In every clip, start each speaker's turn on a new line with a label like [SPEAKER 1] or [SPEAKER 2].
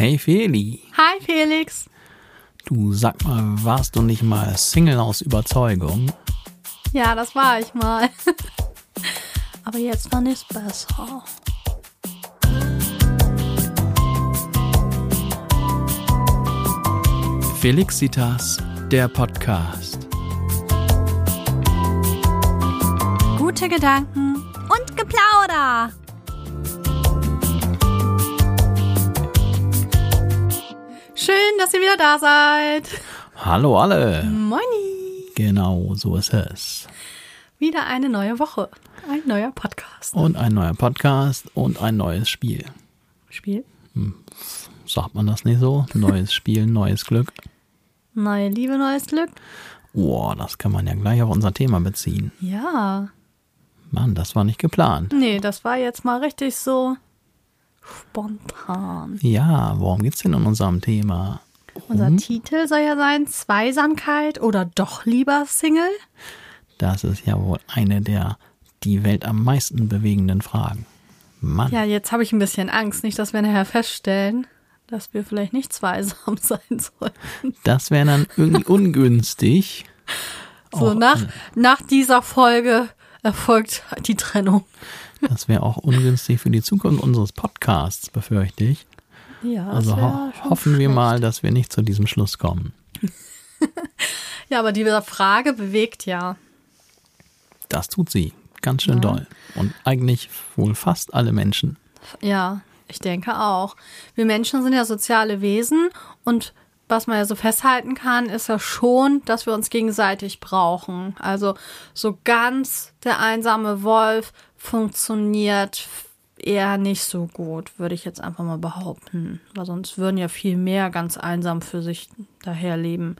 [SPEAKER 1] Hey Feli,
[SPEAKER 2] Hi Felix.
[SPEAKER 1] du sag mal, warst du nicht mal Single aus Überzeugung?
[SPEAKER 2] Ja, das war ich mal. Aber jetzt fand ich's besser.
[SPEAKER 1] Felixitas, der Podcast.
[SPEAKER 2] Gute Gedanken und Geplauder. Schön, dass ihr wieder da seid.
[SPEAKER 1] Hallo alle.
[SPEAKER 2] Moini.
[SPEAKER 1] Genau, so ist es.
[SPEAKER 2] Wieder eine neue Woche. Ein neuer Podcast.
[SPEAKER 1] Und ein neuer Podcast und ein neues Spiel.
[SPEAKER 2] Spiel.
[SPEAKER 1] Sagt man das nicht so? Neues Spiel, neues Glück.
[SPEAKER 2] Neue Liebe, neues Glück.
[SPEAKER 1] Boah, das kann man ja gleich auf unser Thema beziehen.
[SPEAKER 2] Ja.
[SPEAKER 1] Mann, das war nicht geplant.
[SPEAKER 2] Nee, das war jetzt mal richtig so spontan.
[SPEAKER 1] Ja, worum geht's denn in unserem Thema?
[SPEAKER 2] Unser Titel soll ja sein Zweisamkeit oder doch lieber Single.
[SPEAKER 1] Das ist ja wohl eine der die Welt am meisten bewegenden Fragen. Mann.
[SPEAKER 2] Ja, jetzt habe ich ein bisschen Angst, nicht, dass wir nachher feststellen, dass wir vielleicht nicht zweisam sein sollten.
[SPEAKER 1] Das wäre dann irgendwie ungünstig.
[SPEAKER 2] So,
[SPEAKER 1] Auch,
[SPEAKER 2] nach, nach dieser Folge erfolgt die Trennung.
[SPEAKER 1] Das wäre auch ungünstig für die Zukunft unseres Podcasts, befürchte ich.
[SPEAKER 2] Ja,
[SPEAKER 1] Also ho hoffen wir
[SPEAKER 2] schlecht.
[SPEAKER 1] mal, dass wir nicht zu diesem Schluss kommen.
[SPEAKER 2] Ja, aber diese Frage bewegt ja.
[SPEAKER 1] Das tut sie. Ganz schön doll. Und eigentlich wohl fast alle Menschen.
[SPEAKER 2] Ja, ich denke auch. Wir Menschen sind ja soziale Wesen und was man ja so festhalten kann, ist ja schon, dass wir uns gegenseitig brauchen. Also so ganz der einsame Wolf funktioniert eher nicht so gut, würde ich jetzt einfach mal behaupten. Weil sonst würden ja viel mehr ganz einsam für sich daherleben.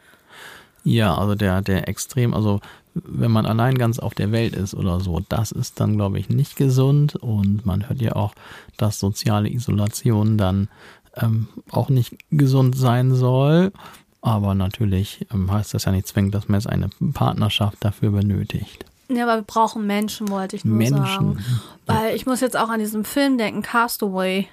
[SPEAKER 1] Ja, also der, der extrem, also wenn man allein ganz auf der Welt ist oder so, das ist dann, glaube ich, nicht gesund. Und man hört ja auch, dass soziale Isolation dann ähm, auch nicht gesund sein soll. Aber natürlich ähm, heißt das ja nicht zwingend, dass man jetzt eine Partnerschaft dafür benötigt.
[SPEAKER 2] Ja, aber wir brauchen Menschen, wollte ich nur
[SPEAKER 1] Menschen.
[SPEAKER 2] sagen. Weil ich muss jetzt auch an diesen Film denken, Castaway.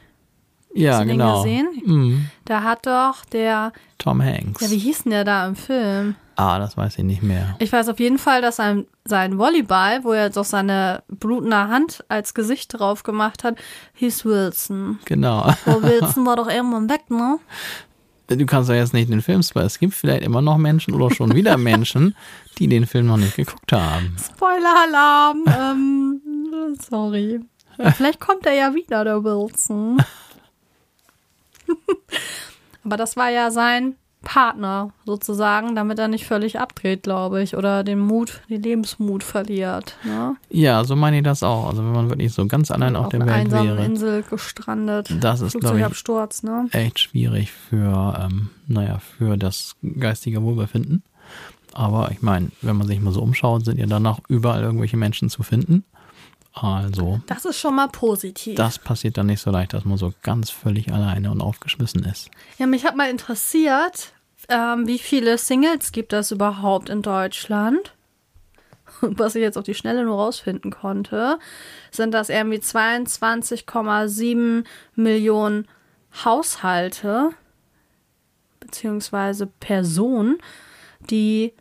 [SPEAKER 1] Ja,
[SPEAKER 2] Hast du den
[SPEAKER 1] genau.
[SPEAKER 2] gesehen?
[SPEAKER 1] Mhm.
[SPEAKER 2] Da hat doch der,
[SPEAKER 1] Tom Hanks.
[SPEAKER 2] ja, wie hieß denn der da im Film?
[SPEAKER 1] ah, das weiß ich nicht mehr.
[SPEAKER 2] Ich weiß auf jeden Fall, dass sein, sein Volleyball, wo er jetzt auch seine blutende Hand als Gesicht drauf gemacht hat, hieß Wilson.
[SPEAKER 1] Genau.
[SPEAKER 2] Oh, Wilson war doch irgendwann weg, ne?
[SPEAKER 1] Du kannst ja jetzt nicht den Film spoilern. Es gibt vielleicht immer noch Menschen oder schon wieder Menschen, die den Film noch nicht geguckt haben.
[SPEAKER 2] Spoiler-Alarm. ähm, sorry. Vielleicht kommt er ja wieder, der Wilson. Aber das war ja sein Partner sozusagen, damit er nicht völlig abdreht, glaube ich, oder den Mut, den Lebensmut verliert. Ne?
[SPEAKER 1] Ja, so meine ich das auch. Also wenn man wirklich so ganz allein auf, der
[SPEAKER 2] einer
[SPEAKER 1] Welt
[SPEAKER 2] einsamen
[SPEAKER 1] wäre,
[SPEAKER 2] Insel gestrandet.
[SPEAKER 1] Das ist, glaub ich-
[SPEAKER 2] Flugzeugabsturz, ne?
[SPEAKER 1] echt schwierig für, ähm, naja, für das geistige Wohlbefinden. Aber ich meine, wenn man sich mal so umschaut, sind ja danach überall irgendwelche Menschen zu finden. Also,
[SPEAKER 2] Das ist schon mal positiv.
[SPEAKER 1] das passiert dann nicht so leicht, dass man so ganz völlig alleine und aufgeschmissen ist.
[SPEAKER 2] Ja, mich hat mal interessiert, ähm, wie viele Singles gibt es überhaupt in Deutschland? Was ich jetzt auf die Schnelle nur rausfinden konnte, sind das irgendwie 22,7 Millionen Haushalte beziehungsweise Personen, die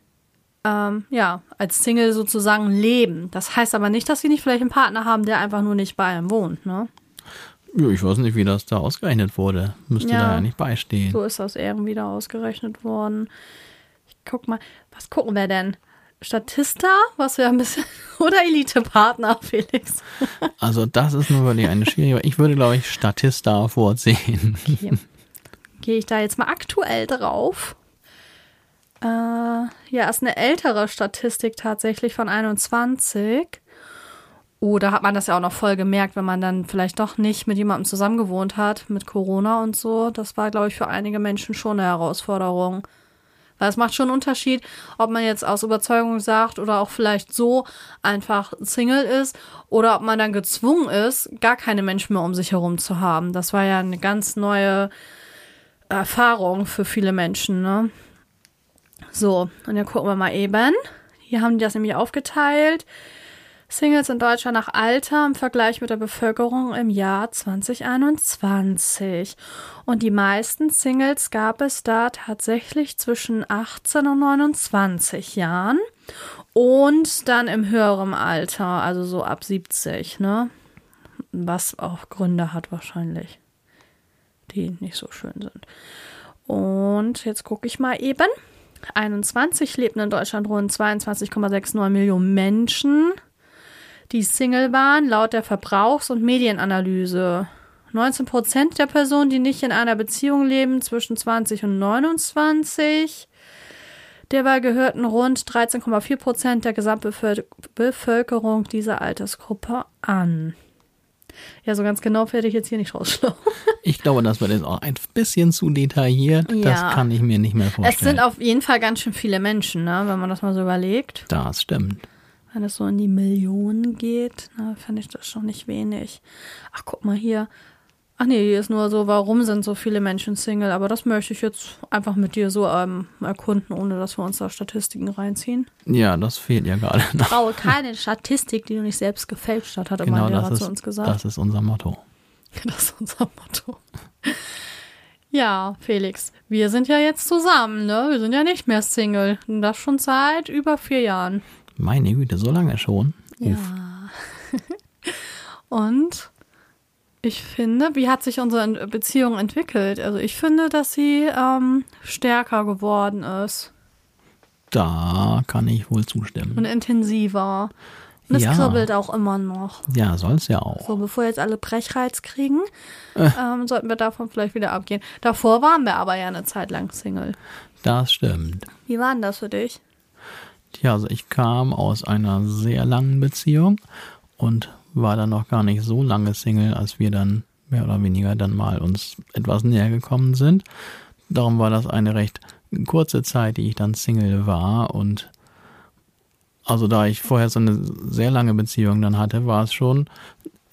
[SPEAKER 2] ähm, ja als Single sozusagen leben. Das heißt aber nicht, dass sie nicht vielleicht einen Partner haben, der einfach nur nicht bei einem wohnt. Ne?
[SPEAKER 1] Ja, ich weiß nicht, wie das da ausgerechnet wurde. Müsste
[SPEAKER 2] Ja.
[SPEAKER 1] da ja nicht beistehen.
[SPEAKER 2] So ist das irgendwie da ausgerechnet worden. Ich guck mal, was gucken wir denn? Statista, was wir ein bisschen, oder Elite-Partner, Felix?
[SPEAKER 1] Also das ist nur wirklich eine schwierige. Ich würde, glaube ich, Statista vorziehen.
[SPEAKER 2] Hier. Gehe ich da jetzt mal aktuell drauf? Äh, ja, ist eine ältere Statistik tatsächlich von 21. Oder hat man das ja auch noch voll gemerkt, wenn man dann vielleicht doch nicht mit jemandem zusammengewohnt hat, mit Corona und so. Das war, glaube ich, für einige Menschen schon eine Herausforderung. Weil es macht schon einen Unterschied, ob man jetzt aus Überzeugung sagt oder auch vielleicht so einfach Single ist oder ob man dann gezwungen ist, gar keine Menschen mehr um sich herum zu haben. Das war ja eine ganz neue Erfahrung für viele Menschen, ne? So, und dann gucken wir mal eben. Hier haben die das nämlich aufgeteilt. Singles in Deutschland nach Alter im Vergleich mit der Bevölkerung im Jahr 2021. Und die meisten Singles gab es da tatsächlich zwischen 18 und 29 Jahren und dann im höheren Alter, also so ab 70, ne? Was auch Gründe hat wahrscheinlich, die nicht so schön sind. Und jetzt gucke ich mal eben. 21 lebten in Deutschland rund 22,69 Millionen Menschen die Single waren, laut der Verbrauchs- und Medienanalyse. 19 Prozent der Personen, die nicht in einer Beziehung leben, zwischen 20 und 29. Derweil gehörten rund 13,4 Prozent der Gesamtbevölkerung dieser Altersgruppe an. Ja, so ganz genau werde ich jetzt hier nicht rausschlagen.
[SPEAKER 1] Ich glaube, das wird jetzt auch ein bisschen zu detailliert. Ja. Das kann ich mir nicht mehr vorstellen.
[SPEAKER 2] Es sind auf jeden Fall ganz schön viele Menschen, ne, wenn man das mal so überlegt.
[SPEAKER 1] Das stimmt.
[SPEAKER 2] Wenn es so in die Millionen geht, ne, finde ich das schon nicht wenig. Ach, guck mal hier. Ach nee, hier ist nur so, warum sind so viele Menschen Single? Aber das möchte ich jetzt einfach mit dir so ähm, erkunden, ohne dass wir uns da Statistiken reinziehen.
[SPEAKER 1] Ja, das fehlt ja gerade.
[SPEAKER 2] Ich brauche keine Statistik, die du nicht selbst gefälscht hast, hat
[SPEAKER 1] genau,
[SPEAKER 2] mein Lehrer
[SPEAKER 1] ist,
[SPEAKER 2] zu uns gesagt.
[SPEAKER 1] Das ist unser Motto.
[SPEAKER 2] Das ist unser Motto. Ja, Felix, wir sind ja jetzt zusammen, ne? Wir sind ja nicht mehr Single. Und das schon seit über vier Jahren.
[SPEAKER 1] Meine Güte, so lange schon.
[SPEAKER 2] Ja. Und ich finde, wie hat sich unsere Beziehung entwickelt? Also ich finde, dass sie ähm, stärker geworden ist.
[SPEAKER 1] Da kann ich wohl zustimmen.
[SPEAKER 2] Und intensiver. Und es ja. kribbelt auch immer noch.
[SPEAKER 1] Ja, soll es ja auch.
[SPEAKER 2] So, bevor jetzt alle Brechreiz kriegen, äh. ähm, sollten wir davon vielleicht wieder abgehen. Davor waren wir aber ja eine Zeit lang Single.
[SPEAKER 1] Das stimmt.
[SPEAKER 2] Wie war denn das für dich?
[SPEAKER 1] Ja, also ich kam aus einer sehr langen Beziehung und war dann noch gar nicht so lange Single, als wir dann mehr oder weniger dann mal uns etwas näher gekommen sind. Darum war das eine recht kurze Zeit, die ich dann Single war und also da ich vorher so eine sehr lange Beziehung dann hatte, war es schon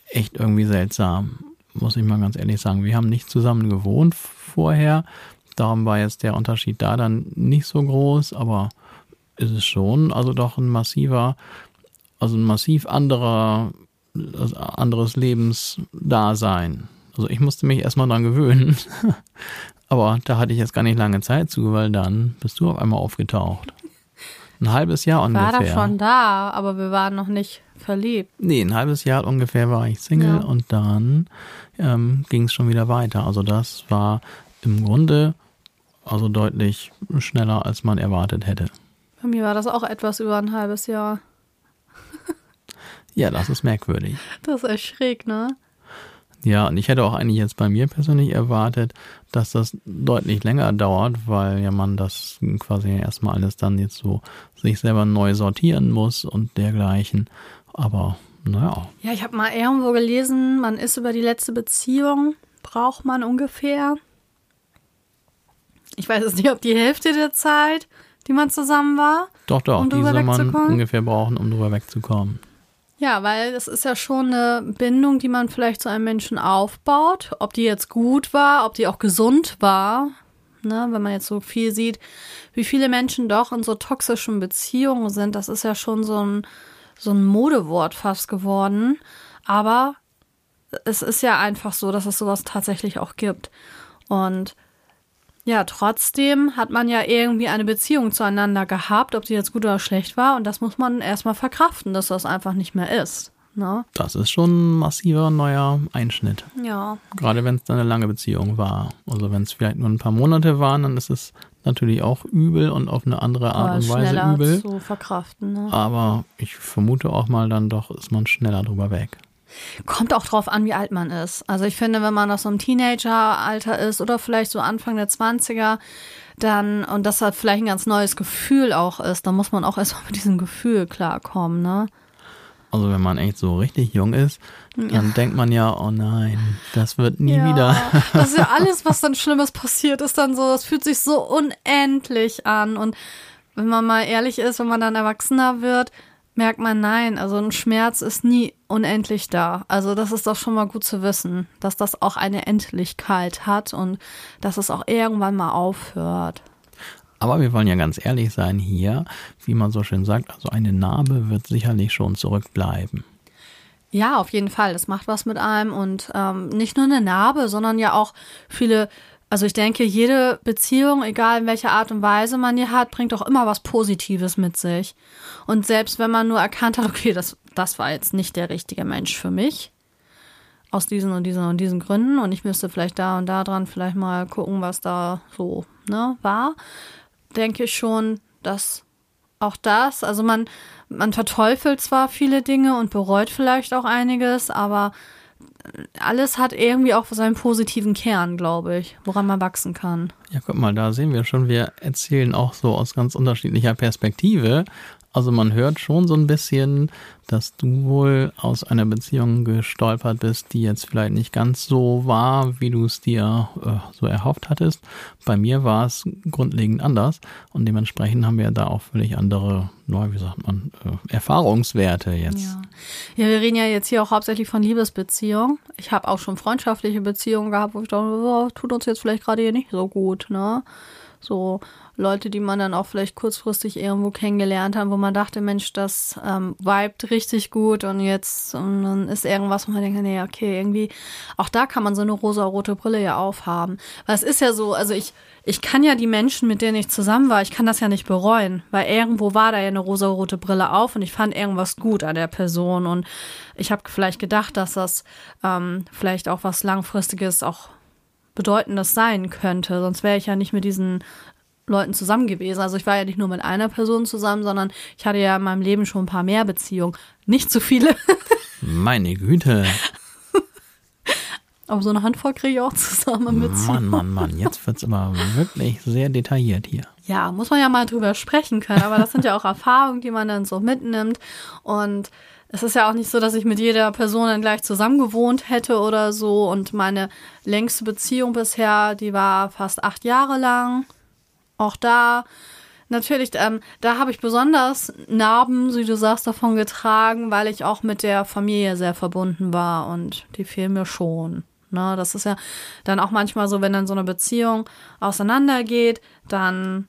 [SPEAKER 1] echt irgendwie seltsam, muss ich mal ganz ehrlich sagen. Wir haben nicht zusammen gewohnt vorher, darum war jetzt der Unterschied da dann nicht so groß, aber ist es schon, also doch ein massiver, also ein massiv anderer, also anderes Lebensdasein. Also ich musste mich erstmal dran gewöhnen. Aber da hatte ich jetzt gar nicht lange Zeit zu, weil dann bist du auf einmal aufgetaucht. Ein halbes Jahr ungefähr.
[SPEAKER 2] War da schon da, aber wir waren noch nicht verliebt.
[SPEAKER 1] Nee, ein halbes Jahr ungefähr war ich Single ja. und dann ähm, ging es schon wieder weiter. Also das war im Grunde also deutlich schneller, als man erwartet hätte.
[SPEAKER 2] Bei mir war das auch etwas über ein halbes Jahr.
[SPEAKER 1] ja, das ist merkwürdig.
[SPEAKER 2] Das ist echt schräg, ne?
[SPEAKER 1] Ja, und ich hätte auch eigentlich jetzt bei mir persönlich erwartet, dass das deutlich länger dauert, weil ja man das quasi erstmal alles dann jetzt so sich selber neu sortieren muss und dergleichen. Aber naja.
[SPEAKER 2] Ja, ich habe mal irgendwo gelesen, man ist über die letzte Beziehung, braucht man ungefähr. Ich weiß es nicht, ob die Hälfte der Zeit die man zusammen war?
[SPEAKER 1] Doch, doch, um die soll man ungefähr brauchen, um drüber wegzukommen.
[SPEAKER 2] Ja, weil das ist ja schon eine Bindung, die man vielleicht zu einem Menschen aufbaut. Ob die jetzt gut war, ob die auch gesund war. Ne, wenn man jetzt so viel sieht, wie viele Menschen doch in so toxischen Beziehungen sind, das ist ja schon so ein, so ein Modewort fast geworden. Aber es ist ja einfach so, dass es sowas tatsächlich auch gibt. Und ja, trotzdem hat man ja irgendwie eine Beziehung zueinander gehabt, ob sie jetzt gut oder schlecht war. Und das muss man erstmal verkraften, dass das einfach nicht mehr ist. Ne?
[SPEAKER 1] Das ist schon ein massiver neuer Einschnitt.
[SPEAKER 2] Ja.
[SPEAKER 1] Gerade wenn es dann eine lange Beziehung war. Also wenn es vielleicht nur ein paar Monate waren, dann ist es natürlich auch übel und auf eine andere Art und Weise übel.
[SPEAKER 2] zu verkraften. Ne?
[SPEAKER 1] Aber ich vermute auch mal, dann doch ist man schneller drüber weg.
[SPEAKER 2] Kommt auch drauf an, wie alt man ist. Also ich finde, wenn man noch so im Teenageralter ist oder vielleicht so Anfang der 20er, dann, und das hat vielleicht ein ganz neues Gefühl auch ist, dann muss man auch erstmal mit diesem Gefühl klarkommen, ne?
[SPEAKER 1] Also wenn man echt so richtig jung ist, dann ja. denkt man ja, oh nein, das wird nie ja, wieder.
[SPEAKER 2] das ist ja alles, was dann Schlimmes passiert, ist dann so, das fühlt sich so unendlich an. Und wenn man mal ehrlich ist, wenn man dann erwachsener wird, merkt man, nein, also ein Schmerz ist nie unendlich da. Also das ist doch schon mal gut zu wissen, dass das auch eine Endlichkeit hat und dass es auch irgendwann mal aufhört.
[SPEAKER 1] Aber wir wollen ja ganz ehrlich sein hier, wie man so schön sagt, also eine Narbe wird sicherlich schon zurückbleiben.
[SPEAKER 2] Ja, auf jeden Fall. Das macht was mit einem und ähm, nicht nur eine Narbe, sondern ja auch viele. Also ich denke, jede Beziehung, egal in welcher Art und Weise man die hat, bringt auch immer was Positives mit sich. Und selbst wenn man nur erkannt hat, okay, das, das war jetzt nicht der richtige Mensch für mich, aus diesen und diesen und diesen Gründen und ich müsste vielleicht da und da dran vielleicht mal gucken, was da so ne, war, denke ich schon, dass auch das, also man, man verteufelt zwar viele Dinge und bereut vielleicht auch einiges, aber alles hat irgendwie auch seinen positiven Kern, glaube ich, woran man wachsen kann.
[SPEAKER 1] Ja, guck mal, da sehen wir schon, wir erzählen auch so aus ganz unterschiedlicher Perspektive. Also man hört schon so ein bisschen, dass du wohl aus einer Beziehung gestolpert bist, die jetzt vielleicht nicht ganz so war, wie du es dir äh, so erhofft hattest. Bei mir war es grundlegend anders und dementsprechend haben wir da auch völlig andere, wie sagt man, äh, Erfahrungswerte jetzt.
[SPEAKER 2] Ja. ja, wir reden ja jetzt hier auch hauptsächlich von Liebesbeziehungen. Ich habe auch schon freundschaftliche Beziehungen gehabt, wo ich dachte, oh, tut uns jetzt vielleicht gerade hier nicht so gut, ne? So, Leute, die man dann auch vielleicht kurzfristig irgendwo kennengelernt hat, wo man dachte, Mensch, das ähm, vibet richtig gut und jetzt und dann ist irgendwas, wo man denkt, nee, okay, irgendwie, auch da kann man so eine rosa-rote Brille ja aufhaben. Weil es ist ja so, also ich, ich kann ja die Menschen, mit denen ich zusammen war, ich kann das ja nicht bereuen, weil irgendwo war da ja eine rosa-rote Brille auf und ich fand irgendwas gut an der Person und ich habe vielleicht gedacht, dass das ähm, vielleicht auch was Langfristiges auch Bedeutendes sein könnte. Sonst wäre ich ja nicht mit diesen Leuten zusammen gewesen. Also ich war ja nicht nur mit einer Person zusammen, sondern ich hatte ja in meinem Leben schon ein paar mehr Beziehungen. Nicht so viele.
[SPEAKER 1] Meine Güte.
[SPEAKER 2] Aber so eine Handvoll kriege ich auch zusammen mit.
[SPEAKER 1] Mann, Mann, Mann, jetzt wird es aber wirklich sehr detailliert hier.
[SPEAKER 2] Ja, muss man ja mal drüber sprechen können. Aber das sind ja auch Erfahrungen, die man dann so mitnimmt. Und es ist ja auch nicht so, dass ich mit jeder Person dann gleich zusammen gewohnt hätte oder so. Und meine längste Beziehung bisher, die war fast acht Jahre lang auch da natürlich, ähm, da habe ich besonders Narben, wie du sagst, davon getragen, weil ich auch mit der Familie sehr verbunden war und die fehlen mir schon. Ne, das ist ja dann auch manchmal so, wenn dann so eine Beziehung auseinandergeht, dann,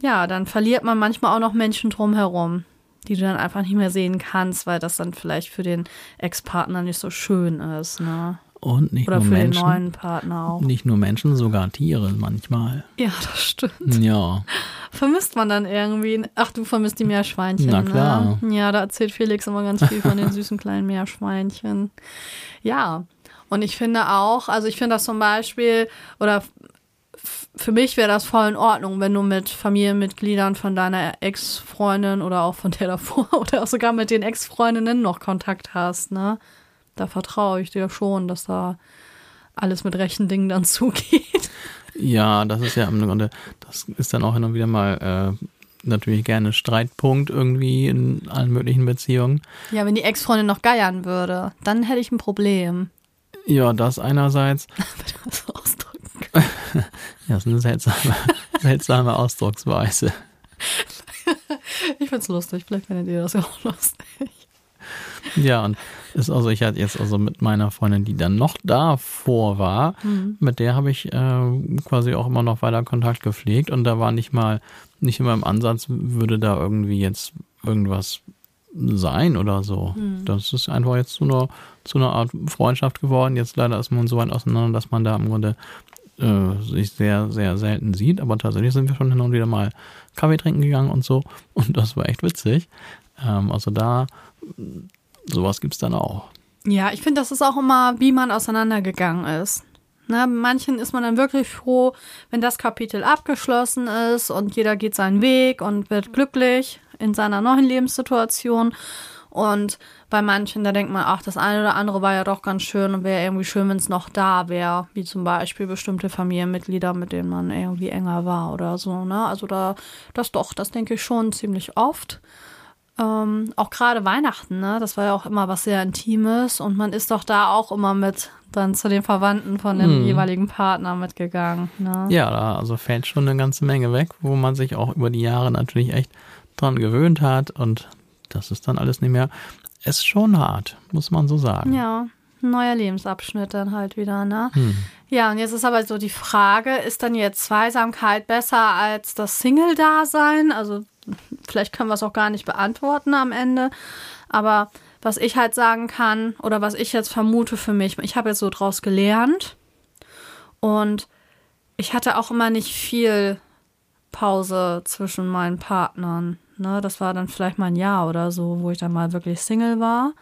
[SPEAKER 2] ja, dann verliert man manchmal auch noch Menschen drumherum, die du dann einfach nicht mehr sehen kannst, weil das dann vielleicht für den Ex-Partner nicht so schön ist. Ne?
[SPEAKER 1] Und nicht
[SPEAKER 2] Oder
[SPEAKER 1] nur
[SPEAKER 2] für
[SPEAKER 1] Menschen.
[SPEAKER 2] den neuen Partner auch.
[SPEAKER 1] Nicht nur Menschen, sogar Tiere manchmal.
[SPEAKER 2] Ja, das stimmt.
[SPEAKER 1] Ja.
[SPEAKER 2] Vermisst man dann irgendwie. Ach, du vermisst die Meerschweinchen.
[SPEAKER 1] Na klar.
[SPEAKER 2] Ne? Ja, da erzählt Felix immer ganz viel von den süßen kleinen Meerschweinchen. Ja. Und ich finde auch, also ich finde das zum Beispiel, oder für mich wäre das voll in Ordnung, wenn du mit Familienmitgliedern von deiner Ex-Freundin oder auch von der davor oder auch sogar mit den Ex-Freundinnen noch Kontakt hast, ne? da vertraue ich dir schon, dass da alles mit rechten Dingen dann zugeht.
[SPEAKER 1] Ja, das ist ja im Grunde, das ist dann auch und wieder mal äh, natürlich gerne Streitpunkt irgendwie in allen möglichen Beziehungen.
[SPEAKER 2] Ja, wenn die Ex-Freundin noch geiern würde, dann hätte ich ein Problem.
[SPEAKER 1] Ja, das einerseits.
[SPEAKER 2] das.
[SPEAKER 1] Ja, das ist eine seltsame, seltsame Ausdrucksweise.
[SPEAKER 2] ich find's lustig, vielleicht findet ihr das ja auch lustig.
[SPEAKER 1] Ja, und ist also, ich hatte jetzt also mit meiner Freundin, die dann noch davor war, mhm. mit der habe ich äh, quasi auch immer noch weiter Kontakt gepflegt und da war nicht mal, nicht immer im Ansatz, würde da irgendwie jetzt irgendwas sein oder so. Mhm. Das ist einfach jetzt zu einer, zu einer Art Freundschaft geworden. Jetzt leider ist man so weit auseinander, dass man da im Grunde äh, sich sehr, sehr selten sieht. Aber tatsächlich sind wir schon hin und wieder mal Kaffee trinken gegangen und so. Und das war echt witzig. Ähm, also da sowas gibt es dann auch.
[SPEAKER 2] Ja, ich finde, das ist auch immer, wie man auseinandergegangen ist. Ne, manchen ist man dann wirklich froh, wenn das Kapitel abgeschlossen ist und jeder geht seinen Weg und wird glücklich in seiner neuen Lebenssituation. Und bei manchen, da denkt man, ach, das eine oder andere war ja doch ganz schön und wäre irgendwie schön, wenn es noch da wäre, wie zum Beispiel bestimmte Familienmitglieder, mit denen man irgendwie enger war oder so. Ne? Also da, das doch, das denke ich schon ziemlich oft. Ähm, auch gerade Weihnachten, ne? Das war ja auch immer was sehr Intimes und man ist doch da auch immer mit dann zu den Verwandten von dem hm. jeweiligen Partner mitgegangen. Ne?
[SPEAKER 1] Ja, da also fällt schon eine ganze Menge weg, wo man sich auch über die Jahre natürlich echt dran gewöhnt hat und das ist dann alles nicht mehr. Es ist schon hart, muss man so sagen.
[SPEAKER 2] Ja, ein neuer Lebensabschnitt dann halt wieder, ne? Hm. Ja, und jetzt ist aber so die Frage, ist dann jetzt Zweisamkeit besser als das Single-Dasein? Also vielleicht können wir es auch gar nicht beantworten am Ende. Aber was ich halt sagen kann oder was ich jetzt vermute für mich, ich habe jetzt so draus gelernt und ich hatte auch immer nicht viel Pause zwischen meinen Partnern. Ne? Das war dann vielleicht mal ein Jahr oder so, wo ich dann mal wirklich Single war.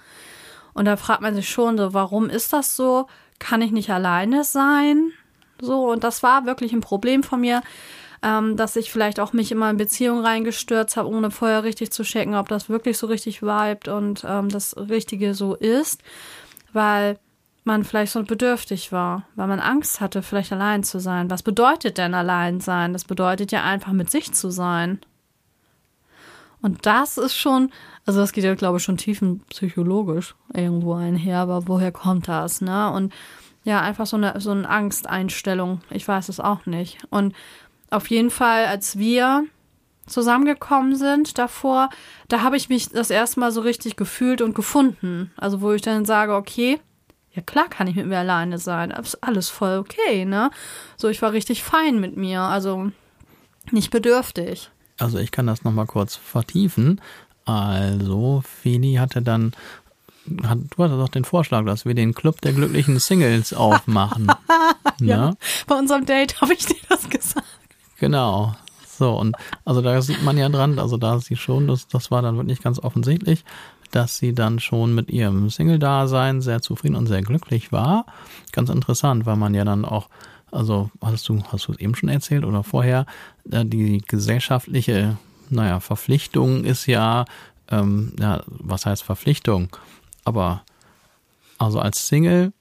[SPEAKER 2] Und da fragt man sich schon so, warum ist das so? Kann ich nicht alleine sein? So, und das war wirklich ein Problem von mir, ähm, dass ich vielleicht auch mich immer in Beziehungen reingestürzt habe, ohne vorher richtig zu checken, ob das wirklich so richtig vibet und ähm, das Richtige so ist. Weil man vielleicht so bedürftig war, weil man Angst hatte, vielleicht allein zu sein. Was bedeutet denn allein sein? Das bedeutet ja einfach mit sich zu sein. Und das ist schon, also das geht ja, glaube ich, schon tiefenpsychologisch irgendwo einher, aber woher kommt das, ne? Und ja, einfach so eine, so eine Angsteinstellung. Ich weiß es auch nicht. Und auf jeden Fall, als wir zusammengekommen sind davor, da habe ich mich das erste Mal so richtig gefühlt und gefunden. Also wo ich dann sage, okay, ja klar kann ich mit mir alleine sein. Ist alles voll okay, ne? So, ich war richtig fein mit mir, also nicht bedürftig.
[SPEAKER 1] Also ich kann das nochmal kurz vertiefen. Also, Feli hatte dann, hat, du hattest doch den Vorschlag, dass wir den Club der glücklichen Singles aufmachen.
[SPEAKER 2] ja, ne? bei unserem Date habe ich dir das gesagt.
[SPEAKER 1] Genau. So, und also da sieht man ja dran, also da sieht schon, das, das war dann wirklich ganz offensichtlich, dass sie dann schon mit ihrem Single-Dasein sehr zufrieden und sehr glücklich war. Ganz interessant, weil man ja dann auch also hast du, hast du es eben schon erzählt oder vorher, äh, die gesellschaftliche, naja, Verpflichtung ist ja, ähm, ja, was heißt Verpflichtung? Aber also als Single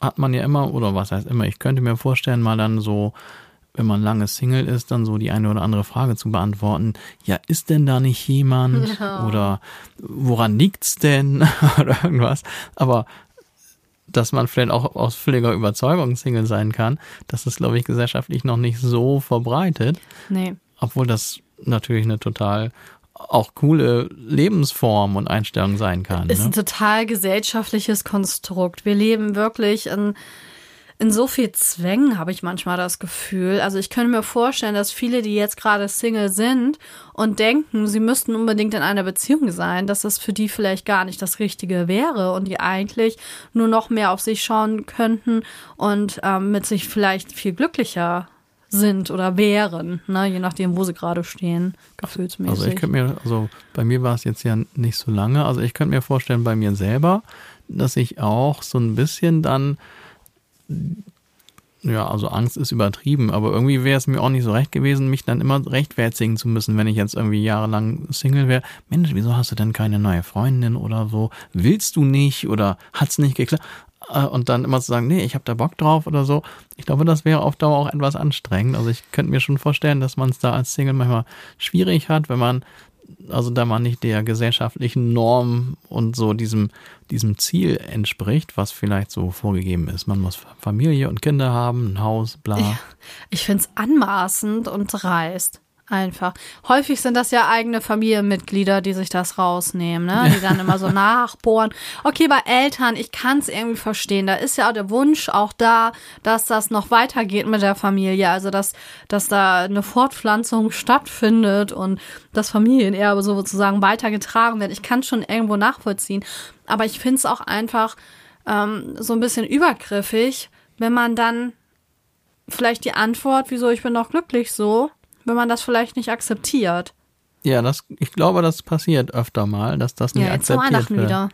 [SPEAKER 1] hat man ja immer, oder was heißt immer, ich könnte mir vorstellen, mal dann so, wenn man lange Single ist, dann so die eine oder andere Frage zu beantworten. Ja, ist denn da nicht jemand? Ja. Oder woran liegt's denn? oder irgendwas. Aber dass man vielleicht auch aus völliger Überzeugung Single sein kann, das ist, glaube ich, gesellschaftlich noch nicht so verbreitet.
[SPEAKER 2] Nee.
[SPEAKER 1] Obwohl das natürlich eine total auch coole Lebensform und Einstellung sein kann.
[SPEAKER 2] Ist
[SPEAKER 1] ne?
[SPEAKER 2] ein total gesellschaftliches Konstrukt. Wir leben wirklich in in so viel Zwängen, habe ich manchmal das Gefühl. Also ich könnte mir vorstellen, dass viele, die jetzt gerade Single sind und denken, sie müssten unbedingt in einer Beziehung sein, dass das für die vielleicht gar nicht das Richtige wäre und die eigentlich nur noch mehr auf sich schauen könnten und ähm, mit sich vielleicht viel glücklicher sind oder wären, ne? je nachdem, wo sie gerade stehen, gefühlsmäßig.
[SPEAKER 1] Also ich könnte mir, also bei mir war es jetzt ja nicht so lange, also ich könnte mir vorstellen, bei mir selber, dass ich auch so ein bisschen dann ja, also Angst ist übertrieben, aber irgendwie wäre es mir auch nicht so recht gewesen, mich dann immer rechtfertigen zu müssen, wenn ich jetzt irgendwie jahrelang Single wäre. Mensch, wieso hast du denn keine neue Freundin oder so? Willst du nicht oder hat's nicht geklappt? Äh, und dann immer zu sagen, nee, ich habe da Bock drauf oder so. Ich glaube, das wäre auf Dauer auch etwas anstrengend. Also ich könnte mir schon vorstellen, dass man es da als Single manchmal schwierig hat, wenn man also da man nicht der gesellschaftlichen Norm und so diesem, diesem Ziel entspricht, was vielleicht so vorgegeben ist. Man muss Familie und Kinder haben, ein Haus, bla. Ja,
[SPEAKER 2] ich finde es anmaßend und dreist. Einfach. Häufig sind das ja eigene Familienmitglieder, die sich das rausnehmen, ne? Die dann immer so nachbohren. Okay, bei Eltern, ich kann es irgendwie verstehen. Da ist ja auch der Wunsch auch da, dass das noch weitergeht mit der Familie. Also, dass, dass da eine Fortpflanzung stattfindet und das Familienerbe sozusagen weitergetragen wird. Ich kann es schon irgendwo nachvollziehen. Aber ich finde es auch einfach ähm, so ein bisschen übergriffig, wenn man dann vielleicht die Antwort, wieso ich bin doch glücklich so, wenn man das vielleicht nicht akzeptiert.
[SPEAKER 1] Ja, das, ich glaube, das passiert öfter mal, dass das nicht ja, jetzt akzeptiert Weihnachten wird. wieder.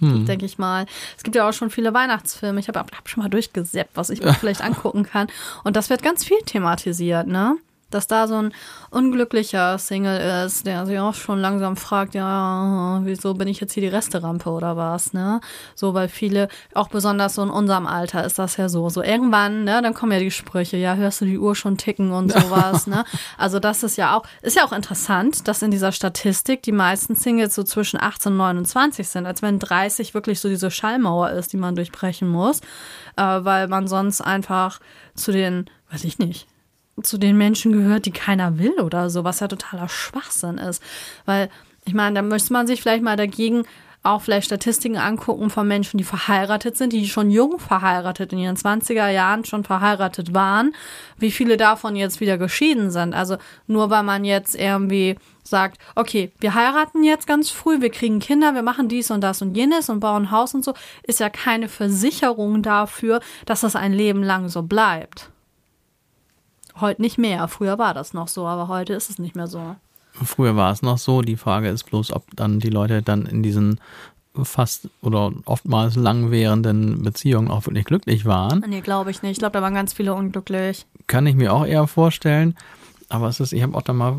[SPEAKER 2] Hm. Denke ich mal. Es gibt ja auch schon viele Weihnachtsfilme. Ich habe hab schon mal durchgeseppt, was ich mir vielleicht angucken kann. Und das wird ganz viel thematisiert, ne? Dass da so ein unglücklicher Single ist, der sich auch schon langsam fragt, ja, wieso bin ich jetzt hier die Resterampe oder was, ne? So, weil viele, auch besonders so in unserem Alter ist das ja so. So irgendwann, ne, dann kommen ja die Sprüche, ja, hörst du die Uhr schon ticken und sowas, ne? Also das ist ja auch, ist ja auch interessant, dass in dieser Statistik die meisten Singles so zwischen 18 und 29 sind, als wenn 30 wirklich so diese Schallmauer ist, die man durchbrechen muss, äh, weil man sonst einfach zu den, weiß ich nicht, zu den Menschen gehört, die keiner will oder so, was ja totaler Schwachsinn ist. Weil, ich meine, da müsste man sich vielleicht mal dagegen auch vielleicht Statistiken angucken von Menschen, die verheiratet sind, die schon jung verheiratet, in ihren 20er Jahren schon verheiratet waren, wie viele davon jetzt wieder geschieden sind. Also nur weil man jetzt irgendwie sagt, okay, wir heiraten jetzt ganz früh, wir kriegen Kinder, wir machen dies und das und jenes und bauen Haus und so, ist ja keine Versicherung dafür, dass das ein Leben lang so bleibt. Heute nicht mehr. Früher war das noch so, aber heute ist es nicht mehr so.
[SPEAKER 1] Früher war es noch so. Die Frage ist bloß, ob dann die Leute dann in diesen fast oder oftmals langwährenden Beziehungen auch wirklich glücklich waren.
[SPEAKER 2] Nee, glaube ich nicht. Ich glaube, da waren ganz viele unglücklich.
[SPEAKER 1] Kann ich mir auch eher vorstellen. Aber es ist, ich habe auch da mal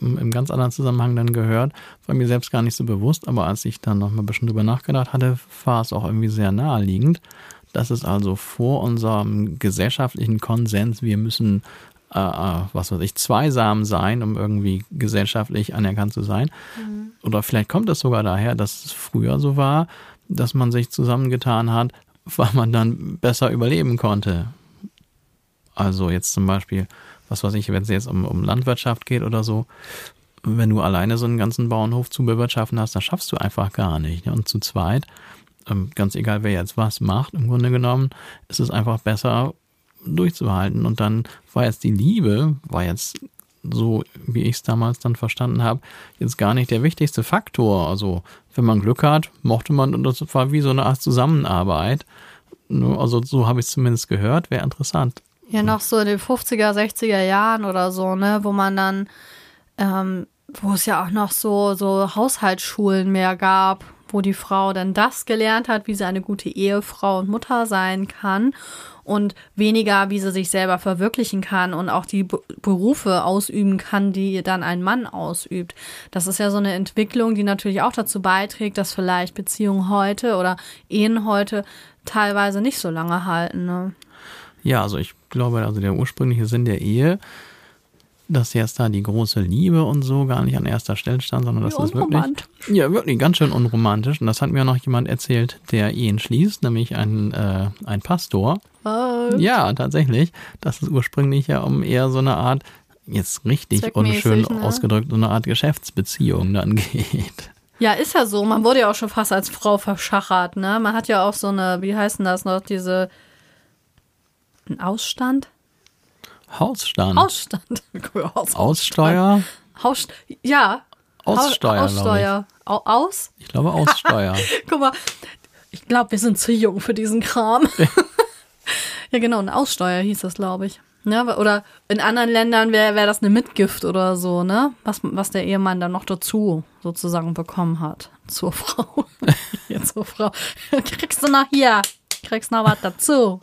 [SPEAKER 1] im ganz anderen Zusammenhang dann gehört, war mir selbst gar nicht so bewusst, aber als ich dann noch mal ein bisschen drüber nachgedacht hatte, war es auch irgendwie sehr naheliegend, dass es also vor unserem gesellschaftlichen Konsens, wir müssen äh, äh, was weiß ich, zweisam sein, um irgendwie gesellschaftlich anerkannt zu sein. Mhm. Oder vielleicht kommt es sogar daher, dass es früher so war, dass man sich zusammengetan hat, weil man dann besser überleben konnte. Also jetzt zum Beispiel, was weiß ich, wenn es jetzt um, um Landwirtschaft geht oder so, wenn du alleine so einen ganzen Bauernhof zu bewirtschaften hast, das schaffst du einfach gar nicht. Und zu zweit, ähm, ganz egal wer jetzt was macht, im Grunde genommen, ist es einfach besser, durchzuhalten. Und dann war jetzt die Liebe, war jetzt so, wie ich es damals dann verstanden habe, jetzt gar nicht der wichtigste Faktor. Also, wenn man Glück hat, mochte man, und das war wie so eine Art Zusammenarbeit. Also, so habe ich es zumindest gehört, wäre interessant.
[SPEAKER 2] Ja, noch so in den 50er, 60er Jahren oder so, ne, wo man dann, ähm, wo es ja auch noch so, so Haushaltsschulen mehr gab, wo die Frau dann das gelernt hat, wie sie eine gute Ehefrau und Mutter sein kann und weniger, wie sie sich selber verwirklichen kann und auch die Berufe ausüben kann, die dann ein Mann ausübt. Das ist ja so eine Entwicklung, die natürlich auch dazu beiträgt, dass vielleicht Beziehungen heute oder Ehen heute teilweise nicht so lange halten. Ne?
[SPEAKER 1] Ja, also ich glaube, also der ursprüngliche Sinn der Ehe dass jetzt da die große Liebe und so gar nicht an erster Stelle stand, sondern das ist wirklich, ja, wirklich ganz schön unromantisch. Und das hat mir noch jemand erzählt, der Ehen schließt, nämlich ein, äh, ein Pastor. Was? Ja, tatsächlich. Dass es ursprünglich ja um eher so eine Art, jetzt richtig unschön ne? ausgedrückt, so eine Art Geschäftsbeziehung dann geht.
[SPEAKER 2] Ja, ist ja so. Man wurde ja auch schon fast als Frau verschachert, ne? Man hat ja auch so eine, wie heißen das noch, diese, ein Ausstand?
[SPEAKER 1] Hausstand.
[SPEAKER 2] Hausstand.
[SPEAKER 1] Aussteuer.
[SPEAKER 2] Haus, ja.
[SPEAKER 1] Aussteuer.
[SPEAKER 2] Aussteuer. Aus?
[SPEAKER 1] Ich glaube Aussteuer.
[SPEAKER 2] Guck mal, ich glaube, wir sind zu jung für diesen Kram. ja, genau, eine Aussteuer hieß das, glaube ich. Ja, ne, oder in anderen Ländern wäre wär das eine Mitgift oder so, ne? Was, was der Ehemann dann noch dazu sozusagen bekommen hat. Zur Frau. Jetzt zur Frau. Kriegst du noch hier. Kriegst noch was dazu.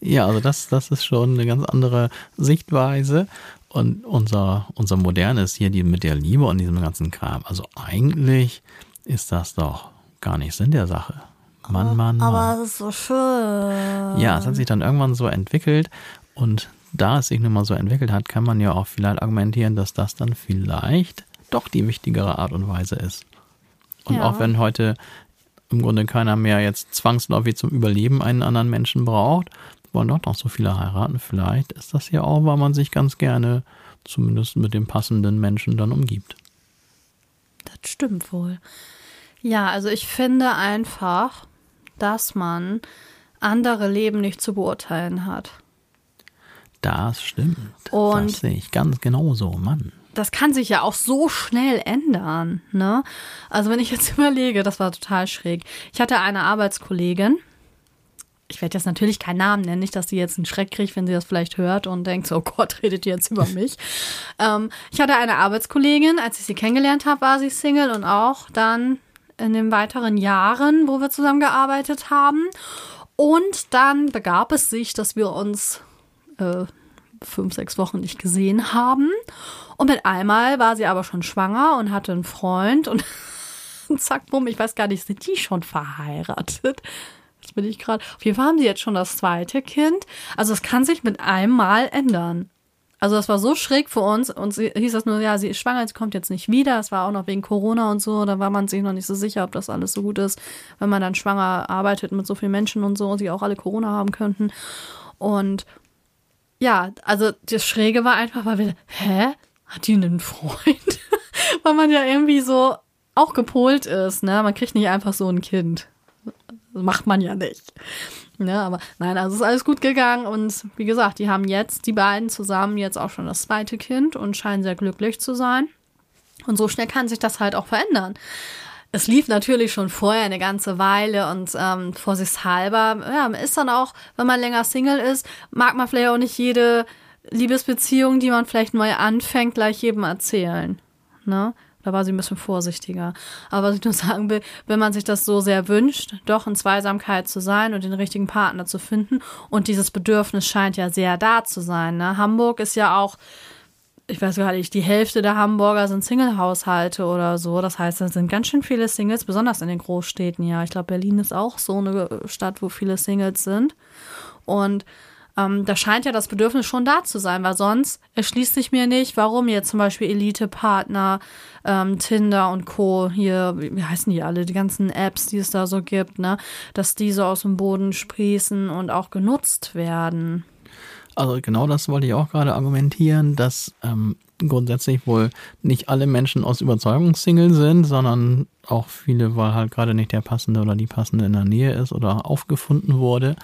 [SPEAKER 1] Ja, also das, das ist schon eine ganz andere Sichtweise. Und unser, unser modernes hier, die mit der Liebe und diesem ganzen Kram. Also eigentlich ist das doch gar nicht Sinn der Sache. Mann, Mann, Mann.
[SPEAKER 2] Aber es ist so schön.
[SPEAKER 1] Ja, es hat sich dann irgendwann so entwickelt und da es sich nun mal so entwickelt hat, kann man ja auch vielleicht argumentieren, dass das dann vielleicht doch die wichtigere Art und Weise ist. Und ja. auch wenn heute im Grunde keiner mehr jetzt zwangsläufig zum Überleben einen anderen Menschen braucht, wollen doch noch so viele heiraten. Vielleicht ist das ja auch, weil man sich ganz gerne zumindest mit dem passenden Menschen dann umgibt.
[SPEAKER 2] Das stimmt wohl. Ja, also ich finde einfach, dass man andere Leben nicht zu beurteilen hat.
[SPEAKER 1] Das stimmt. Und das sehe ich ganz genauso, Mann.
[SPEAKER 2] Das kann sich ja auch so schnell ändern, ne? Also wenn ich jetzt überlege, das war total schräg. Ich hatte eine Arbeitskollegin, ich werde jetzt natürlich keinen Namen nennen, nicht, dass sie jetzt einen Schreck kriegt, wenn sie das vielleicht hört und denkt, so, oh Gott, redet ihr jetzt über mich. ähm, ich hatte eine Arbeitskollegin, als ich sie kennengelernt habe, war sie Single und auch dann in den weiteren Jahren, wo wir zusammengearbeitet haben. Und dann begab es sich, dass wir uns äh, fünf, sechs Wochen nicht gesehen haben. Und mit einmal war sie aber schon schwanger und hatte einen Freund und zack, bumm, ich weiß gar nicht, sind die schon verheiratet? Jetzt bin ich gerade. Auf jeden Fall haben sie jetzt schon das zweite Kind. Also es kann sich mit einem Mal ändern. Also das war so schräg für uns. Und sie hieß das nur, ja, sie ist schwanger, sie kommt jetzt nicht wieder. Es war auch noch wegen Corona und so. Da war man sich noch nicht so sicher, ob das alles so gut ist, wenn man dann schwanger arbeitet mit so vielen Menschen und so, und sie auch alle Corona haben könnten. Und ja, also das Schräge war einfach, weil wir, hä? Hat die einen Freund? weil man ja irgendwie so auch gepolt ist. Ne? Man kriegt nicht einfach so ein Kind. Macht man ja nicht. Ne, aber nein, also ist alles gut gegangen und wie gesagt, die haben jetzt, die beiden zusammen, jetzt auch schon das zweite Kind und scheinen sehr glücklich zu sein. Und so schnell kann sich das halt auch verändern. Es lief natürlich schon vorher eine ganze Weile und ähm, vorsichtshalber, ja, ist dann auch, wenn man länger Single ist, mag man vielleicht auch nicht jede Liebesbeziehung, die man vielleicht neu anfängt, gleich jedem erzählen. Ne? Da war sie ein bisschen vorsichtiger. Aber was ich nur sagen will, wenn man sich das so sehr wünscht, doch in Zweisamkeit zu sein und den richtigen Partner zu finden und dieses Bedürfnis scheint ja sehr da zu sein. Ne? Hamburg ist ja auch, ich weiß gar nicht, die Hälfte der Hamburger sind Single-Haushalte oder so. Das heißt, da sind ganz schön viele Singles, besonders in den Großstädten ja. Ich glaube, Berlin ist auch so eine Stadt, wo viele Singles sind. Und ähm, da scheint ja das Bedürfnis schon da zu sein, weil sonst erschließt sich mir nicht, warum jetzt zum Beispiel Elite-Partner, ähm, Tinder und Co. hier, wie heißen die alle, die ganzen Apps, die es da so gibt, ne, dass die so aus dem Boden sprießen und auch genutzt werden.
[SPEAKER 1] Also genau das wollte ich auch gerade argumentieren, dass ähm, grundsätzlich wohl nicht alle Menschen aus Überzeugung Single sind, sondern auch viele, weil halt gerade nicht der passende oder die passende in der Nähe ist oder aufgefunden wurde.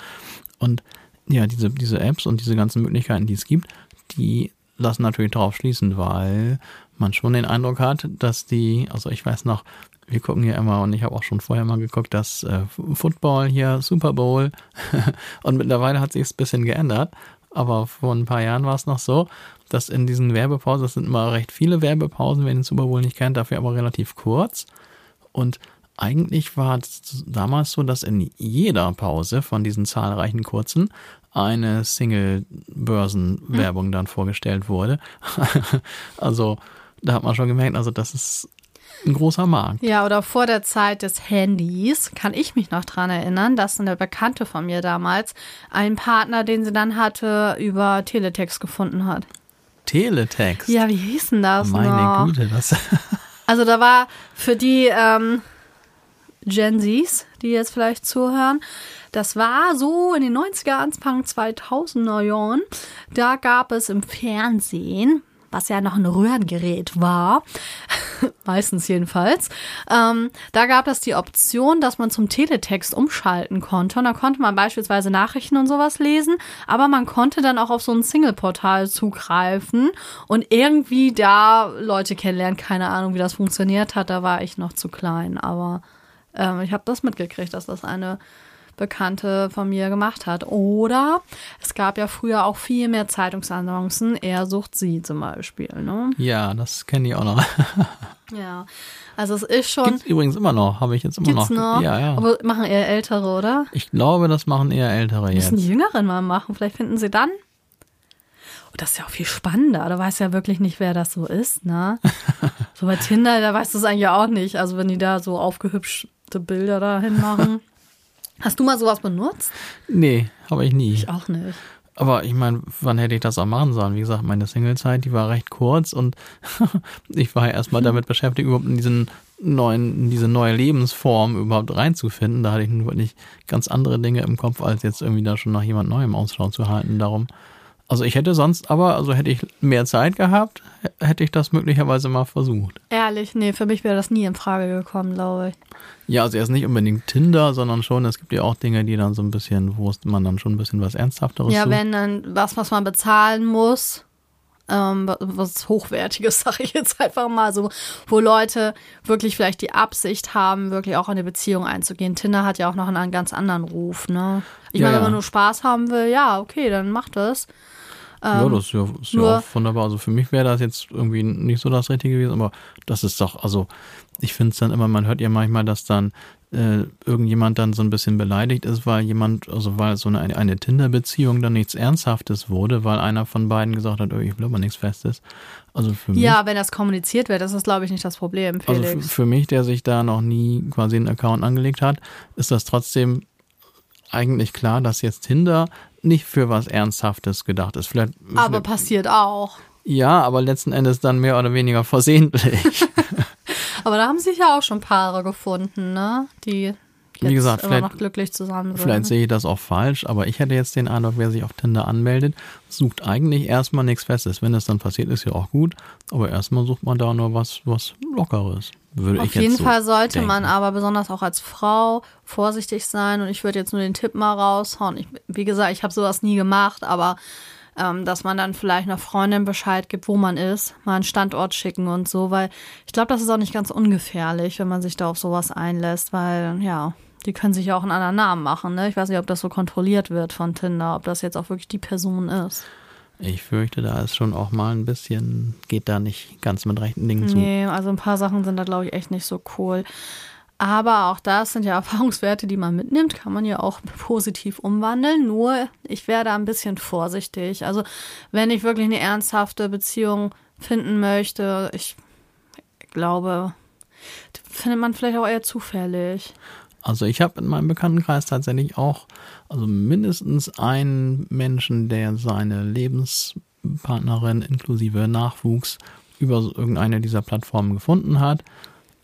[SPEAKER 1] Und ja, diese, diese Apps und diese ganzen Möglichkeiten, die es gibt, die lassen natürlich darauf schließen, weil man schon den Eindruck hat, dass die, also ich weiß noch, wir gucken hier immer und ich habe auch schon vorher mal geguckt, dass äh, Football hier, Super Bowl und mittlerweile hat sich ein bisschen geändert, aber vor ein paar Jahren war es noch so, dass in diesen Werbepausen, das sind immer recht viele Werbepausen, wer den Super Bowl nicht kennt, dafür aber relativ kurz und eigentlich war es damals so, dass in jeder Pause von diesen zahlreichen kurzen eine Single-Börsen-Werbung dann vorgestellt wurde. also da hat man schon gemerkt, also das ist ein großer Markt.
[SPEAKER 2] Ja, oder vor der Zeit des Handys kann ich mich noch dran erinnern, dass eine Bekannte von mir damals einen Partner, den sie dann hatte, über Teletext gefunden hat.
[SPEAKER 1] Teletext?
[SPEAKER 2] Ja, wie hieß denn das?
[SPEAKER 1] Meine
[SPEAKER 2] noch?
[SPEAKER 1] Güte, das.
[SPEAKER 2] also da war für die ähm, Gen Zs, die jetzt vielleicht zuhören, das war so in den 90er, Anfang 2000er Jahren. Da gab es im Fernsehen, was ja noch ein Röhrengerät war, meistens jedenfalls, ähm, da gab es die Option, dass man zum Teletext umschalten konnte. Und da konnte man beispielsweise Nachrichten und sowas lesen, aber man konnte dann auch auf so ein Single-Portal zugreifen und irgendwie da Leute kennenlernen. Keine Ahnung, wie das funktioniert hat, da war ich noch zu klein, aber ähm, ich habe das mitgekriegt, dass das eine Bekannte von mir gemacht hat. Oder es gab ja früher auch viel mehr Zeitungsannoncen. Er sucht sie zum Beispiel. Ne?
[SPEAKER 1] Ja, das kenne ich auch noch.
[SPEAKER 2] ja, also es ist schon.
[SPEAKER 1] Gibt's übrigens immer noch, habe ich jetzt immer
[SPEAKER 2] Gibt's
[SPEAKER 1] noch.
[SPEAKER 2] noch?
[SPEAKER 1] Ja, ja.
[SPEAKER 2] Aber machen eher Ältere, oder?
[SPEAKER 1] Ich glaube, das machen eher Ältere jetzt.
[SPEAKER 2] Müssen die Jüngeren mal machen. Vielleicht finden sie dann. Oh, das ist ja auch viel spannender. Du weißt ja wirklich nicht, wer das so ist, ne? so bei Tinder, da weißt du es eigentlich auch nicht. Also wenn die da so aufgehübschte Bilder dahin machen. Hast du mal sowas benutzt?
[SPEAKER 1] Nee, habe ich nie.
[SPEAKER 2] Ich auch nicht.
[SPEAKER 1] Aber ich meine, wann hätte ich das auch machen sollen? Wie gesagt, meine Singlezeit, die war recht kurz und ich war ja erstmal damit beschäftigt, überhaupt in diesen neuen, in diese neue Lebensform überhaupt reinzufinden. Da hatte ich nun wirklich ganz andere Dinge im Kopf, als jetzt irgendwie da schon nach jemand Neuem Ausschau zu halten. Darum, also ich hätte sonst aber, also hätte ich mehr Zeit gehabt, hätte ich das möglicherweise mal versucht.
[SPEAKER 2] Ehrlich, nee, für mich wäre das nie in Frage gekommen, glaube ich.
[SPEAKER 1] Ja, also erst nicht unbedingt Tinder, sondern schon, es gibt ja auch Dinge, die dann so ein bisschen, wo man dann schon ein bisschen was Ernsthafteres
[SPEAKER 2] Ja,
[SPEAKER 1] sucht.
[SPEAKER 2] wenn dann was, was man bezahlen muss, ähm, was Hochwertiges, sage ich jetzt einfach mal so, wo Leute wirklich vielleicht die Absicht haben, wirklich auch in eine Beziehung einzugehen. Tinder hat ja auch noch einen ganz anderen Ruf, ne? Ich
[SPEAKER 1] Ja,
[SPEAKER 2] meine, wenn
[SPEAKER 1] ja.
[SPEAKER 2] man nur Spaß haben will, ja, okay, dann macht das.
[SPEAKER 1] Ja, das ist ja, ist ja
[SPEAKER 2] Ähm,
[SPEAKER 1] wunderbar. Also für mich wäre das jetzt irgendwie nicht so das Richtige gewesen, aber das ist doch, also ich finde es dann immer, man hört ja manchmal, dass dann äh, irgendjemand dann so ein bisschen beleidigt ist, weil jemand, also weil so eine, eine Tinder-Beziehung dann nichts Ernsthaftes wurde, weil einer von beiden gesagt hat, oh, ich will aber nichts Festes. Also für mich,
[SPEAKER 2] Ja, wenn das kommuniziert wird, das ist, glaube ich, nicht das Problem,
[SPEAKER 1] also
[SPEAKER 2] Felix.
[SPEAKER 1] für mich, der sich da noch nie quasi einen Account angelegt hat, ist das trotzdem eigentlich klar, dass jetzt Tinder nicht für was Ernsthaftes gedacht ist. Vielleicht,
[SPEAKER 2] Aber
[SPEAKER 1] vielleicht
[SPEAKER 2] passiert auch.
[SPEAKER 1] ja, aber letzten Endes dann mehr oder weniger versehentlich.
[SPEAKER 2] Aber da haben sich ja auch schon Paare gefunden, ne? Die
[SPEAKER 1] Wie gesagt,
[SPEAKER 2] immer
[SPEAKER 1] vielleicht-
[SPEAKER 2] noch glücklich zusammen sind.
[SPEAKER 1] Vielleicht sehe ich das auch falsch, aber ich hätte jetzt den Eindruck, wer sich auf Tinder anmeldet, sucht eigentlich erstmal nichts Festes. Wenn es dann passiert, ist ja auch gut. Aber erstmal sucht man da nur was, was Lockeres. Würde ich
[SPEAKER 2] Auf
[SPEAKER 1] jetzt
[SPEAKER 2] jeden
[SPEAKER 1] so
[SPEAKER 2] Fall sollte
[SPEAKER 1] denken.
[SPEAKER 2] man aber besonders auch als Frau vorsichtig sein und ich würde jetzt nur den Tipp mal raushauen. Ich, wie gesagt, ich habe sowas nie gemacht, aber ähm, dass man dann vielleicht einer Freundin Bescheid gibt, wo man ist, mal einen Standort schicken und so, weil ich glaube, das ist auch nicht ganz ungefährlich, wenn man sich da auf sowas einlässt, weil ja, die können sich ja auch einen anderen Namen machen. Ne? Ich weiß nicht, ob das so kontrolliert wird von Tinder, ob das jetzt auch wirklich die Person ist.
[SPEAKER 1] Ich fürchte, da ist schon auch mal ein bisschen, geht da nicht ganz mit rechten Dingen zu.
[SPEAKER 2] Nee, also ein paar Sachen sind da, glaube ich, echt nicht so cool. Aber auch das sind ja Erfahrungswerte, die man mitnimmt, kann man ja auch positiv umwandeln. Nur, ich werde ein bisschen vorsichtig. Also, wenn ich wirklich eine ernsthafte Beziehung finden möchte, ich glaube, findet man vielleicht auch eher zufällig.
[SPEAKER 1] Also ich habe in meinem Bekanntenkreis tatsächlich auch, also mindestens einen Menschen, der seine Lebenspartnerin inklusive Nachwuchs über irgendeine dieser Plattformen gefunden hat.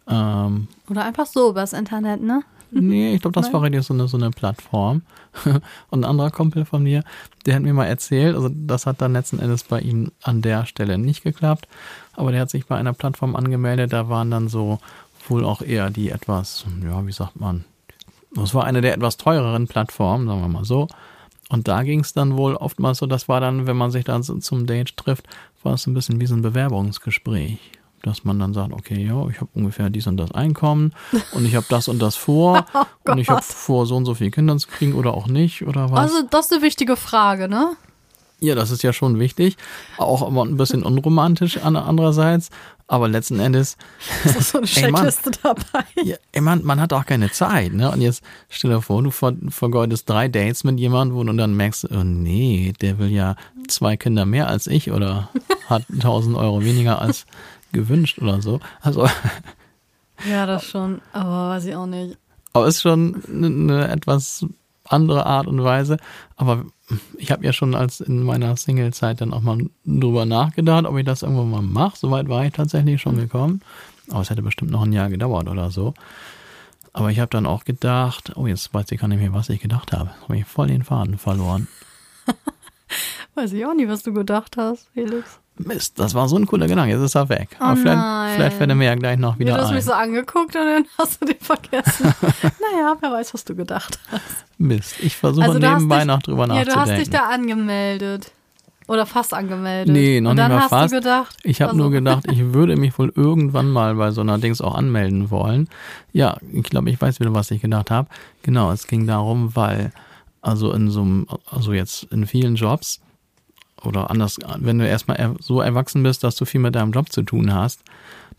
[SPEAKER 1] Ähm,
[SPEAKER 2] Oder einfach so übers Internet, ne?
[SPEAKER 1] Nee, ich glaube, das war richtig so eine, so eine Plattform. Und ein anderer Kumpel von mir, der hat mir mal erzählt, also das hat dann letzten Endes bei ihm an der Stelle nicht geklappt, aber der hat sich bei einer Plattform angemeldet, da waren dann so wohl auch eher die etwas, ja, wie sagt man, das war eine der etwas teureren Plattformen, sagen wir mal so. Und da ging es dann wohl oftmals so, das war dann, wenn man sich dann zum Date trifft, war es ein bisschen wie so ein Bewerbungsgespräch. Dass man dann sagt, okay, ja, ich habe ungefähr dies und das Einkommen und ich habe das und das vor
[SPEAKER 2] Oh
[SPEAKER 1] und ich habe vor, so und so viele Kinder zu kriegen oder auch nicht oder was.
[SPEAKER 2] Also, das ist eine wichtige Frage, ne?
[SPEAKER 1] ja, das ist ja schon wichtig. Auch aber ein bisschen unromantisch an andererseits. Aber letzten Endes,
[SPEAKER 2] Das ist so eine
[SPEAKER 1] Ey, Mann.
[SPEAKER 2] Checkliste dabei.
[SPEAKER 1] ja, ey, man, man hat auch keine Zeit, ne? Und jetzt stell dir vor, du ver vergeudest drei Dates mit jemandem, du dann merkst, oh nee, der will ja zwei Kinder mehr als ich oder hat 1000 Euro weniger als gewünscht oder so. Also,
[SPEAKER 2] Ja, das schon, aber weiß ich auch nicht.
[SPEAKER 1] aber ist schon eine, eine etwas andere Art und Weise. Aber ich habe ja schon als in meiner Single-Zeit dann auch mal drüber nachgedacht, ob ich das irgendwann mal mache. Soweit war ich tatsächlich schon gekommen. Aber es hätte bestimmt noch ein Jahr gedauert oder so. Aber ich habe dann auch gedacht, oh, jetzt weiß ich gar nicht mehr, was ich gedacht habe. Habe ich voll den Faden verloren.
[SPEAKER 2] Weiß ich auch nicht, was du gedacht hast, Felix.
[SPEAKER 1] Mist, das war so ein cooler Gedanke. Jetzt ist er weg. Aber
[SPEAKER 2] Oh
[SPEAKER 1] vielleicht,
[SPEAKER 2] nein.
[SPEAKER 1] vielleicht fällt er mir ja gleich noch
[SPEAKER 2] Ja,
[SPEAKER 1] wieder
[SPEAKER 2] du hast
[SPEAKER 1] ein.
[SPEAKER 2] mich so angeguckt und dann hast du den vergessen. naja, wer weiß, was du gedacht hast.
[SPEAKER 1] Mist. Ich versuche
[SPEAKER 2] Also
[SPEAKER 1] nebenbei
[SPEAKER 2] dich-
[SPEAKER 1] noch drüber
[SPEAKER 2] Ja,
[SPEAKER 1] nachzudenken.
[SPEAKER 2] du hast dich da angemeldet. Oder fast angemeldet.
[SPEAKER 1] Nee, noch
[SPEAKER 2] und
[SPEAKER 1] nicht
[SPEAKER 2] dann
[SPEAKER 1] mal
[SPEAKER 2] hast
[SPEAKER 1] fast.
[SPEAKER 2] du gedacht.
[SPEAKER 1] Ich habe
[SPEAKER 2] also,
[SPEAKER 1] nur gedacht, ich würde mich wohl irgendwann mal bei so einer Dings auch anmelden wollen. Ja, ich glaube, ich weiß wieder, was ich gedacht habe. Genau, es ging darum, weil also in so einem, also jetzt in vielen Jobs oder anders, wenn du erstmal er- so erwachsen bist, dass du viel mit deinem Job zu tun hast,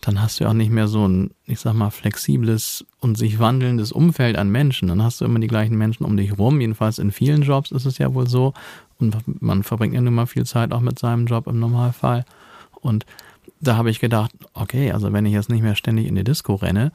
[SPEAKER 1] dann hast du auch nicht mehr so ein, ich sag mal, flexibles und sich wandelndes Umfeld an Menschen. Dann hast du immer die gleichen Menschen um dich rum. Jedenfalls in vielen Jobs ist es ja wohl so. Und man verbringt ja nun mal viel Zeit auch mit seinem Job im Normalfall. Und da habe ich gedacht, okay, also wenn ich jetzt nicht mehr ständig in die Disco renne,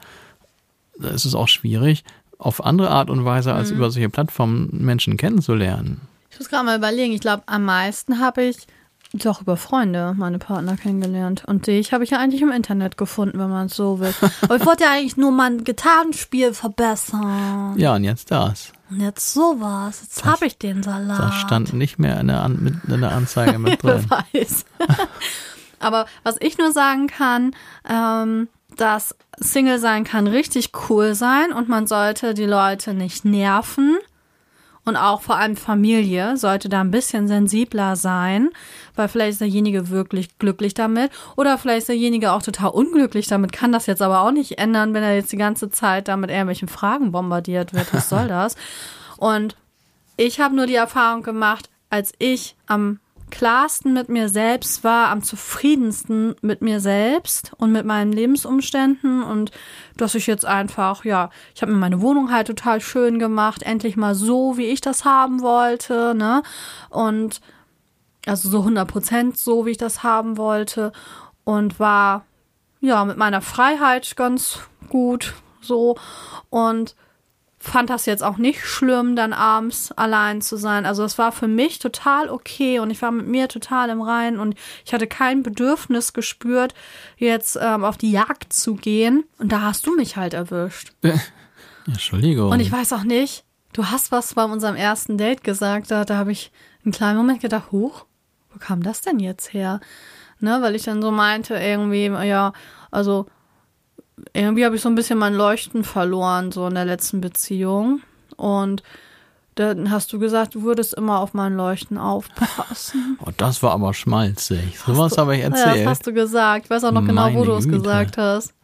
[SPEAKER 1] ist es auch schwierig, auf andere Art und Weise als über solche Plattformen Menschen kennenzulernen.
[SPEAKER 2] Ich muss gerade mal überlegen. Ich glaube, am meisten habe ich doch über Freunde meine Partner kennengelernt. Und dich habe ich ja eigentlich im Internet gefunden, wenn man es so will. Aber ich wollte ja eigentlich nur mein Gitarrenspiel verbessern.
[SPEAKER 1] Ja, und jetzt das.
[SPEAKER 2] Und jetzt sowas. Jetzt habe ich den Salat.
[SPEAKER 1] Das stand nicht mehr in der, An mit, in der Anzeige mit drin.
[SPEAKER 2] Wer weiß. Aber was ich nur sagen kann, ähm, dass Single sein kann richtig cool sein und man sollte die Leute nicht nerven. Und auch vor allem Familie sollte da ein bisschen sensibler sein, weil vielleicht ist derjenige wirklich glücklich damit oder vielleicht ist derjenige auch total unglücklich damit, kann das jetzt aber auch nicht ändern, wenn er jetzt die ganze Zeit da mit irgendwelchen Fragen bombardiert wird. Was soll das? Und ich habe nur die Erfahrung gemacht, als ich am klarsten mit mir selbst war, am zufriedensten mit mir selbst und mit meinen Lebensumständen und dass ich jetzt einfach, ja, ich habe mir meine Wohnung halt total schön gemacht, endlich mal so, wie ich das haben wollte, ne? Und also so 100 Prozent so, wie ich das haben wollte und war, ja, mit meiner Freiheit ganz gut so und fand das jetzt auch nicht schlimm, dann abends allein zu sein. Also es war für mich total okay und ich war mit mir total im Reinen und ich hatte kein Bedürfnis gespürt, jetzt ähm, auf die Jagd zu gehen. Und da hast du mich halt erwischt.
[SPEAKER 1] Entschuldigung.
[SPEAKER 2] Und ich weiß auch nicht, du hast was bei unserem ersten Date gesagt, da, da habe ich einen kleinen Moment gedacht, huch, wo kam das denn jetzt her? Ne, weil ich dann so meinte, irgendwie, ja, also irgendwie habe ich so ein bisschen mein Leuchten verloren, so in der letzten Beziehung. Und dann hast du gesagt, du würdest immer auf mein Leuchten aufpassen.
[SPEAKER 1] Oh, das war aber schmalzig. Sowas habe ich
[SPEAKER 2] Ja,
[SPEAKER 1] erzählt.
[SPEAKER 2] das hast du gesagt. Ich weiß auch noch genau, wo du es gesagt hast.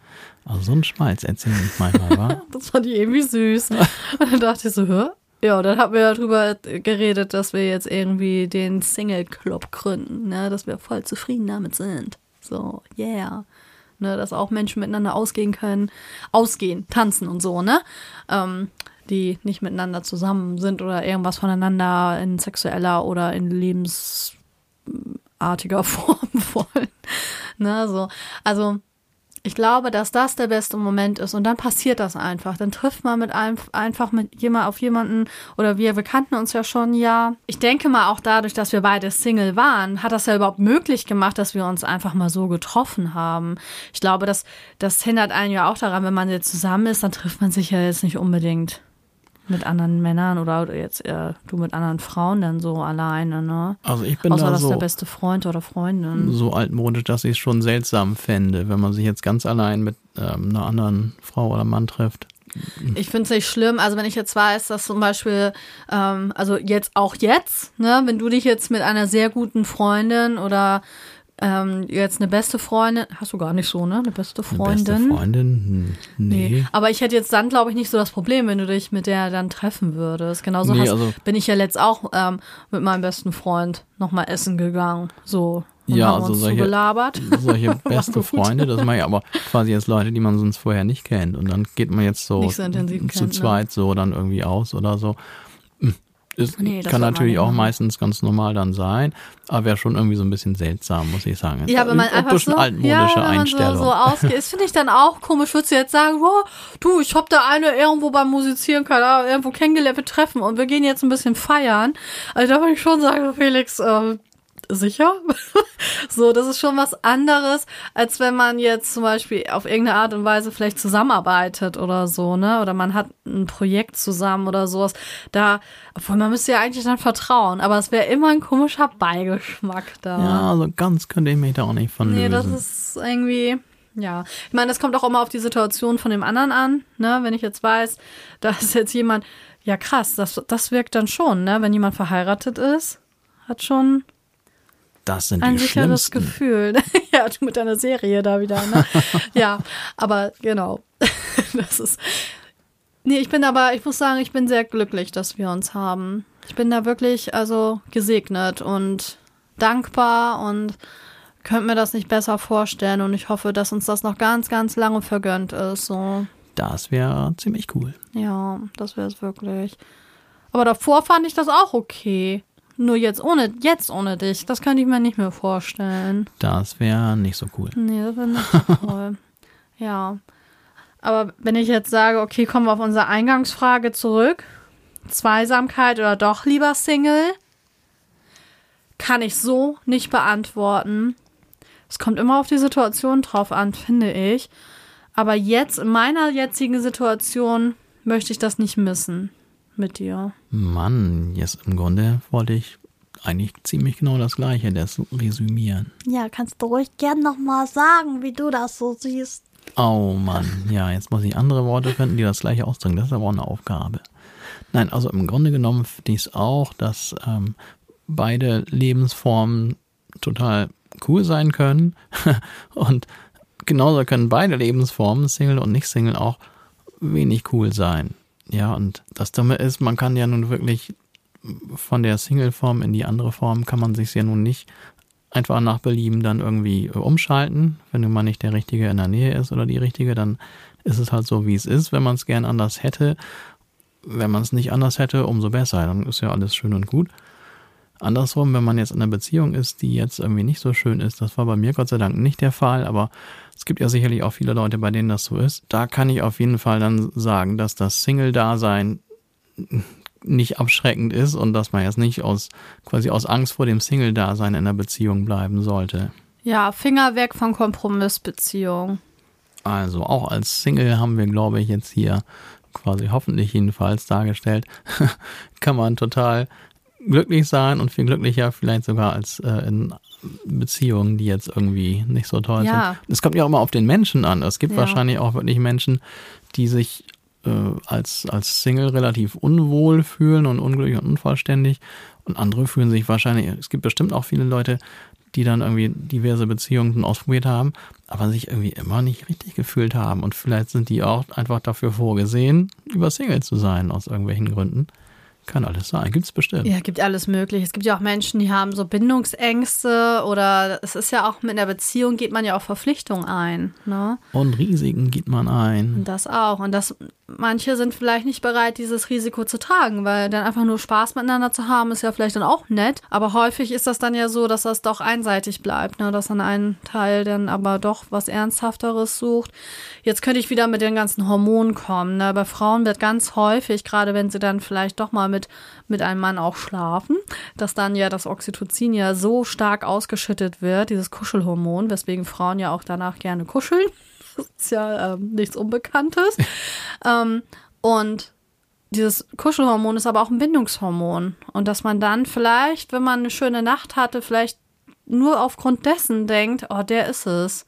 [SPEAKER 1] also so ein Schmalz erzähle ich manchmal, wa?
[SPEAKER 2] Das fand ich irgendwie süß. Und dann dachte ich so, hä? Ja, und dann haben wir darüber geredet, dass wir jetzt irgendwie den Single Club gründen, ne, dass wir voll zufrieden damit sind. So, yeah. Ne, dass auch Menschen miteinander ausgehen können, ausgehen, tanzen und so, ne? Ähm, die nicht miteinander zusammen sind oder irgendwas voneinander in sexueller oder in lebensartiger Form wollen. Ne, so. Also, ich glaube, dass das der beste Moment ist und dann passiert das einfach. Dann trifft man mit einem einfach mit jemand auf jemanden oder wir, wir kannten uns ja schon ja. Ich denke mal auch dadurch, dass wir beide Single waren, hat das ja überhaupt möglich gemacht, dass wir uns einfach mal so getroffen haben. Ich glaube, das, das hindert einen ja auch daran, wenn man jetzt zusammen ist, dann trifft man sich ja jetzt nicht unbedingt mit anderen Männern oder jetzt äh, du mit anderen Frauen dann so alleine, ne?
[SPEAKER 1] Also ich bin
[SPEAKER 2] Außer
[SPEAKER 1] da
[SPEAKER 2] das ist der
[SPEAKER 1] so,
[SPEAKER 2] beste Freund oder Freundin.
[SPEAKER 1] so altmodisch, dass ich es schon seltsam fände, wenn man sich jetzt ganz allein mit ähm, einer anderen Frau oder Mann trifft.
[SPEAKER 2] Ich finde es nicht schlimm. Also wenn ich jetzt weiß, dass zum Beispiel, ähm, also jetzt auch jetzt, ne, wenn du dich jetzt mit einer sehr guten Freundin oder ähm, jetzt eine beste Freundin, hast du gar nicht so, ne? Eine beste
[SPEAKER 1] Eine
[SPEAKER 2] Freundin.
[SPEAKER 1] beste Freundin? Hm, Nee.
[SPEAKER 2] Nee. Aber ich hätte jetzt dann, glaube ich, nicht so das Problem, wenn du dich mit der dann treffen würdest. Genauso
[SPEAKER 1] Nee,
[SPEAKER 2] hast,
[SPEAKER 1] also-
[SPEAKER 2] bin ich ja letzt auch ähm, mit meinem besten Freund nochmal essen gegangen. So. Und
[SPEAKER 1] Ja,
[SPEAKER 2] haben
[SPEAKER 1] also
[SPEAKER 2] uns
[SPEAKER 1] solche-
[SPEAKER 2] zugelabert.
[SPEAKER 1] Solche beste. Freunde, das mache ich aber quasi jetzt Leute, die man sonst vorher nicht kennt. Und dann geht man jetzt so,
[SPEAKER 2] so
[SPEAKER 1] zu
[SPEAKER 2] kennt, ne?
[SPEAKER 1] zweit so dann irgendwie aus oder so. Ist,
[SPEAKER 2] Nee, das
[SPEAKER 1] kann natürlich auch
[SPEAKER 2] machen.
[SPEAKER 1] meistens ganz normal dann sein, aber wäre schon irgendwie so ein bisschen seltsam, muss ich sagen.
[SPEAKER 2] Ja, wenn man einfach
[SPEAKER 1] bisschen
[SPEAKER 2] so,
[SPEAKER 1] altmodische
[SPEAKER 2] ja, wenn man so, so ausgeht. Das finde ich dann auch komisch. Würdest du jetzt sagen, oh, du, ich hab da eine irgendwo beim Musizieren, keine Ahnung, irgendwo kennengelernt, wir treffen und wir gehen jetzt ein bisschen feiern. Also da würde ich schon sagen, Felix, äh, sicher? so, das ist schon was anderes, als wenn man jetzt zum Beispiel auf irgendeine Art und Weise vielleicht zusammenarbeitet oder so, ne? Oder man hat ein Projekt zusammen oder sowas. Da, obwohl man müsste ja eigentlich dann vertrauen, aber es wäre immer ein komischer Beigeschmack da.
[SPEAKER 1] ja, also ganz könnte ich mich da auch nicht von
[SPEAKER 2] Nee, das
[SPEAKER 1] lösen.
[SPEAKER 2] ist irgendwie, ja. Ich meine, das kommt auch immer auf die Situation von dem anderen an, ne? Wenn ich jetzt weiß, da ist jetzt jemand, ja krass, das, das wirkt dann schon, ne? Wenn jemand verheiratet ist, hat schon
[SPEAKER 1] das sind
[SPEAKER 2] ein
[SPEAKER 1] die
[SPEAKER 2] sicheres. Gefühl. ja, du mit deiner Serie da wieder, ne? ja, aber genau. das ist. Nee, ich bin aber, ich muss sagen, ich bin sehr glücklich, dass wir uns haben. Ich bin da wirklich, also gesegnet und dankbar und könnte mir das nicht besser vorstellen und ich hoffe, dass uns das noch ganz, ganz lange vergönnt ist. So,
[SPEAKER 1] Das wäre ziemlich cool.
[SPEAKER 2] ja, das wäre es wirklich. Aber davor fand ich das auch okay. Nur jetzt ohne, jetzt ohne dich, das könnte ich mir nicht mehr vorstellen.
[SPEAKER 1] Das wäre nicht so cool.
[SPEAKER 2] Nee, das wäre nicht so toll. Ja. Aber wenn ich jetzt sage, okay, kommen wir auf unsere Eingangsfrage zurück. Zweisamkeit oder doch lieber Single? Kann ich so nicht beantworten. Es kommt immer auf die Situation drauf an, finde ich. Aber jetzt, in meiner jetzigen Situation, möchte ich das nicht missen mit dir.
[SPEAKER 1] Mann, jetzt im Grunde wollte ich eigentlich ziemlich genau das Gleiche, das resümieren.
[SPEAKER 3] Ja, kannst du ruhig gern nochmal sagen, wie du das so siehst.
[SPEAKER 1] Oh Mann, ja, jetzt muss ich andere Worte finden, die das gleiche ausdrücken. Das ist aber auch eine Aufgabe. Nein, also im Grunde genommen finde ich es auch, dass ähm, beide Lebensformen total cool sein können. und genauso können beide Lebensformen, Single und nicht Single, auch wenig cool sein. Ja, und das Dumme ist, man kann ja nun wirklich von der Single-Form in die andere Form kann man sich ja nun nicht einfach nach Belieben dann irgendwie äh, umschalten. Wenn nun mal nicht der Richtige in der Nähe ist oder die Richtige, dann ist es halt so, wie es ist. Wenn man es gern anders hätte, wenn man es nicht anders hätte, umso besser. Dann ist ja alles schön und gut. Andersrum, wenn man jetzt in einer Beziehung ist, die jetzt irgendwie nicht so schön ist, das war bei mir Gott sei Dank nicht der Fall, aber es gibt ja sicherlich auch viele Leute, bei denen das so ist. Da kann ich auf jeden Fall dann sagen, dass das Single-Dasein nicht abschreckend ist und dass man jetzt nicht aus quasi aus Angst vor dem Single-Dasein in einer Beziehung bleiben sollte.
[SPEAKER 2] Ja, Finger weg von Kompromissbeziehung.
[SPEAKER 1] Also auch als Single haben wir, glaube ich, jetzt hier quasi hoffentlich jedenfalls dargestellt, kann man total glücklich sein und viel glücklicher vielleicht sogar als äh, in Beziehungen, die jetzt irgendwie nicht so toll
[SPEAKER 2] Ja.
[SPEAKER 1] sind. Es kommt ja auch immer auf den Menschen an. Es gibt
[SPEAKER 2] Ja.
[SPEAKER 1] wahrscheinlich auch wirklich Menschen, die sich äh, als, als Single relativ unwohl fühlen und unglücklich und unvollständig. Und andere fühlen sich wahrscheinlich, es gibt bestimmt auch viele Leute, die dann irgendwie diverse Beziehungen ausprobiert haben, aber sich irgendwie immer nicht richtig gefühlt haben. Und vielleicht sind die auch einfach dafür vorgesehen, über Single zu sein, aus irgendwelchen Gründen. Kann alles sein, gibt's bestimmt.
[SPEAKER 2] Ja, gibt alles möglich. Es gibt ja auch Menschen, die haben so Bindungsängste oder es ist ja auch mit einer Beziehung geht man ja auch Verpflichtungen ein. Ne?
[SPEAKER 1] Und Risiken geht man ein.
[SPEAKER 2] Und das auch. Und das, manche sind vielleicht nicht bereit, dieses Risiko zu tragen, weil dann einfach nur Spaß miteinander zu haben, ist ja vielleicht dann auch nett. Aber häufig ist das dann ja so, dass das doch einseitig bleibt, ne? dass dann ein Teil dann aber doch was Ernsthafteres sucht. Jetzt könnte ich wieder mit den ganzen Hormonen kommen. Ne? Bei Frauen wird ganz häufig, gerade wenn sie dann vielleicht doch mal mit, mit einem Mann auch schlafen, dass dann ja das Oxytocin ja so stark ausgeschüttet wird, dieses Kuschelhormon, weswegen Frauen ja auch danach gerne kuscheln. Das ist ja ähm, nichts Unbekanntes. ähm, und dieses Kuschelhormon ist aber auch ein Bindungshormon. Und dass man dann vielleicht, wenn man eine schöne Nacht hatte, vielleicht nur aufgrund dessen denkt, oh, der ist es.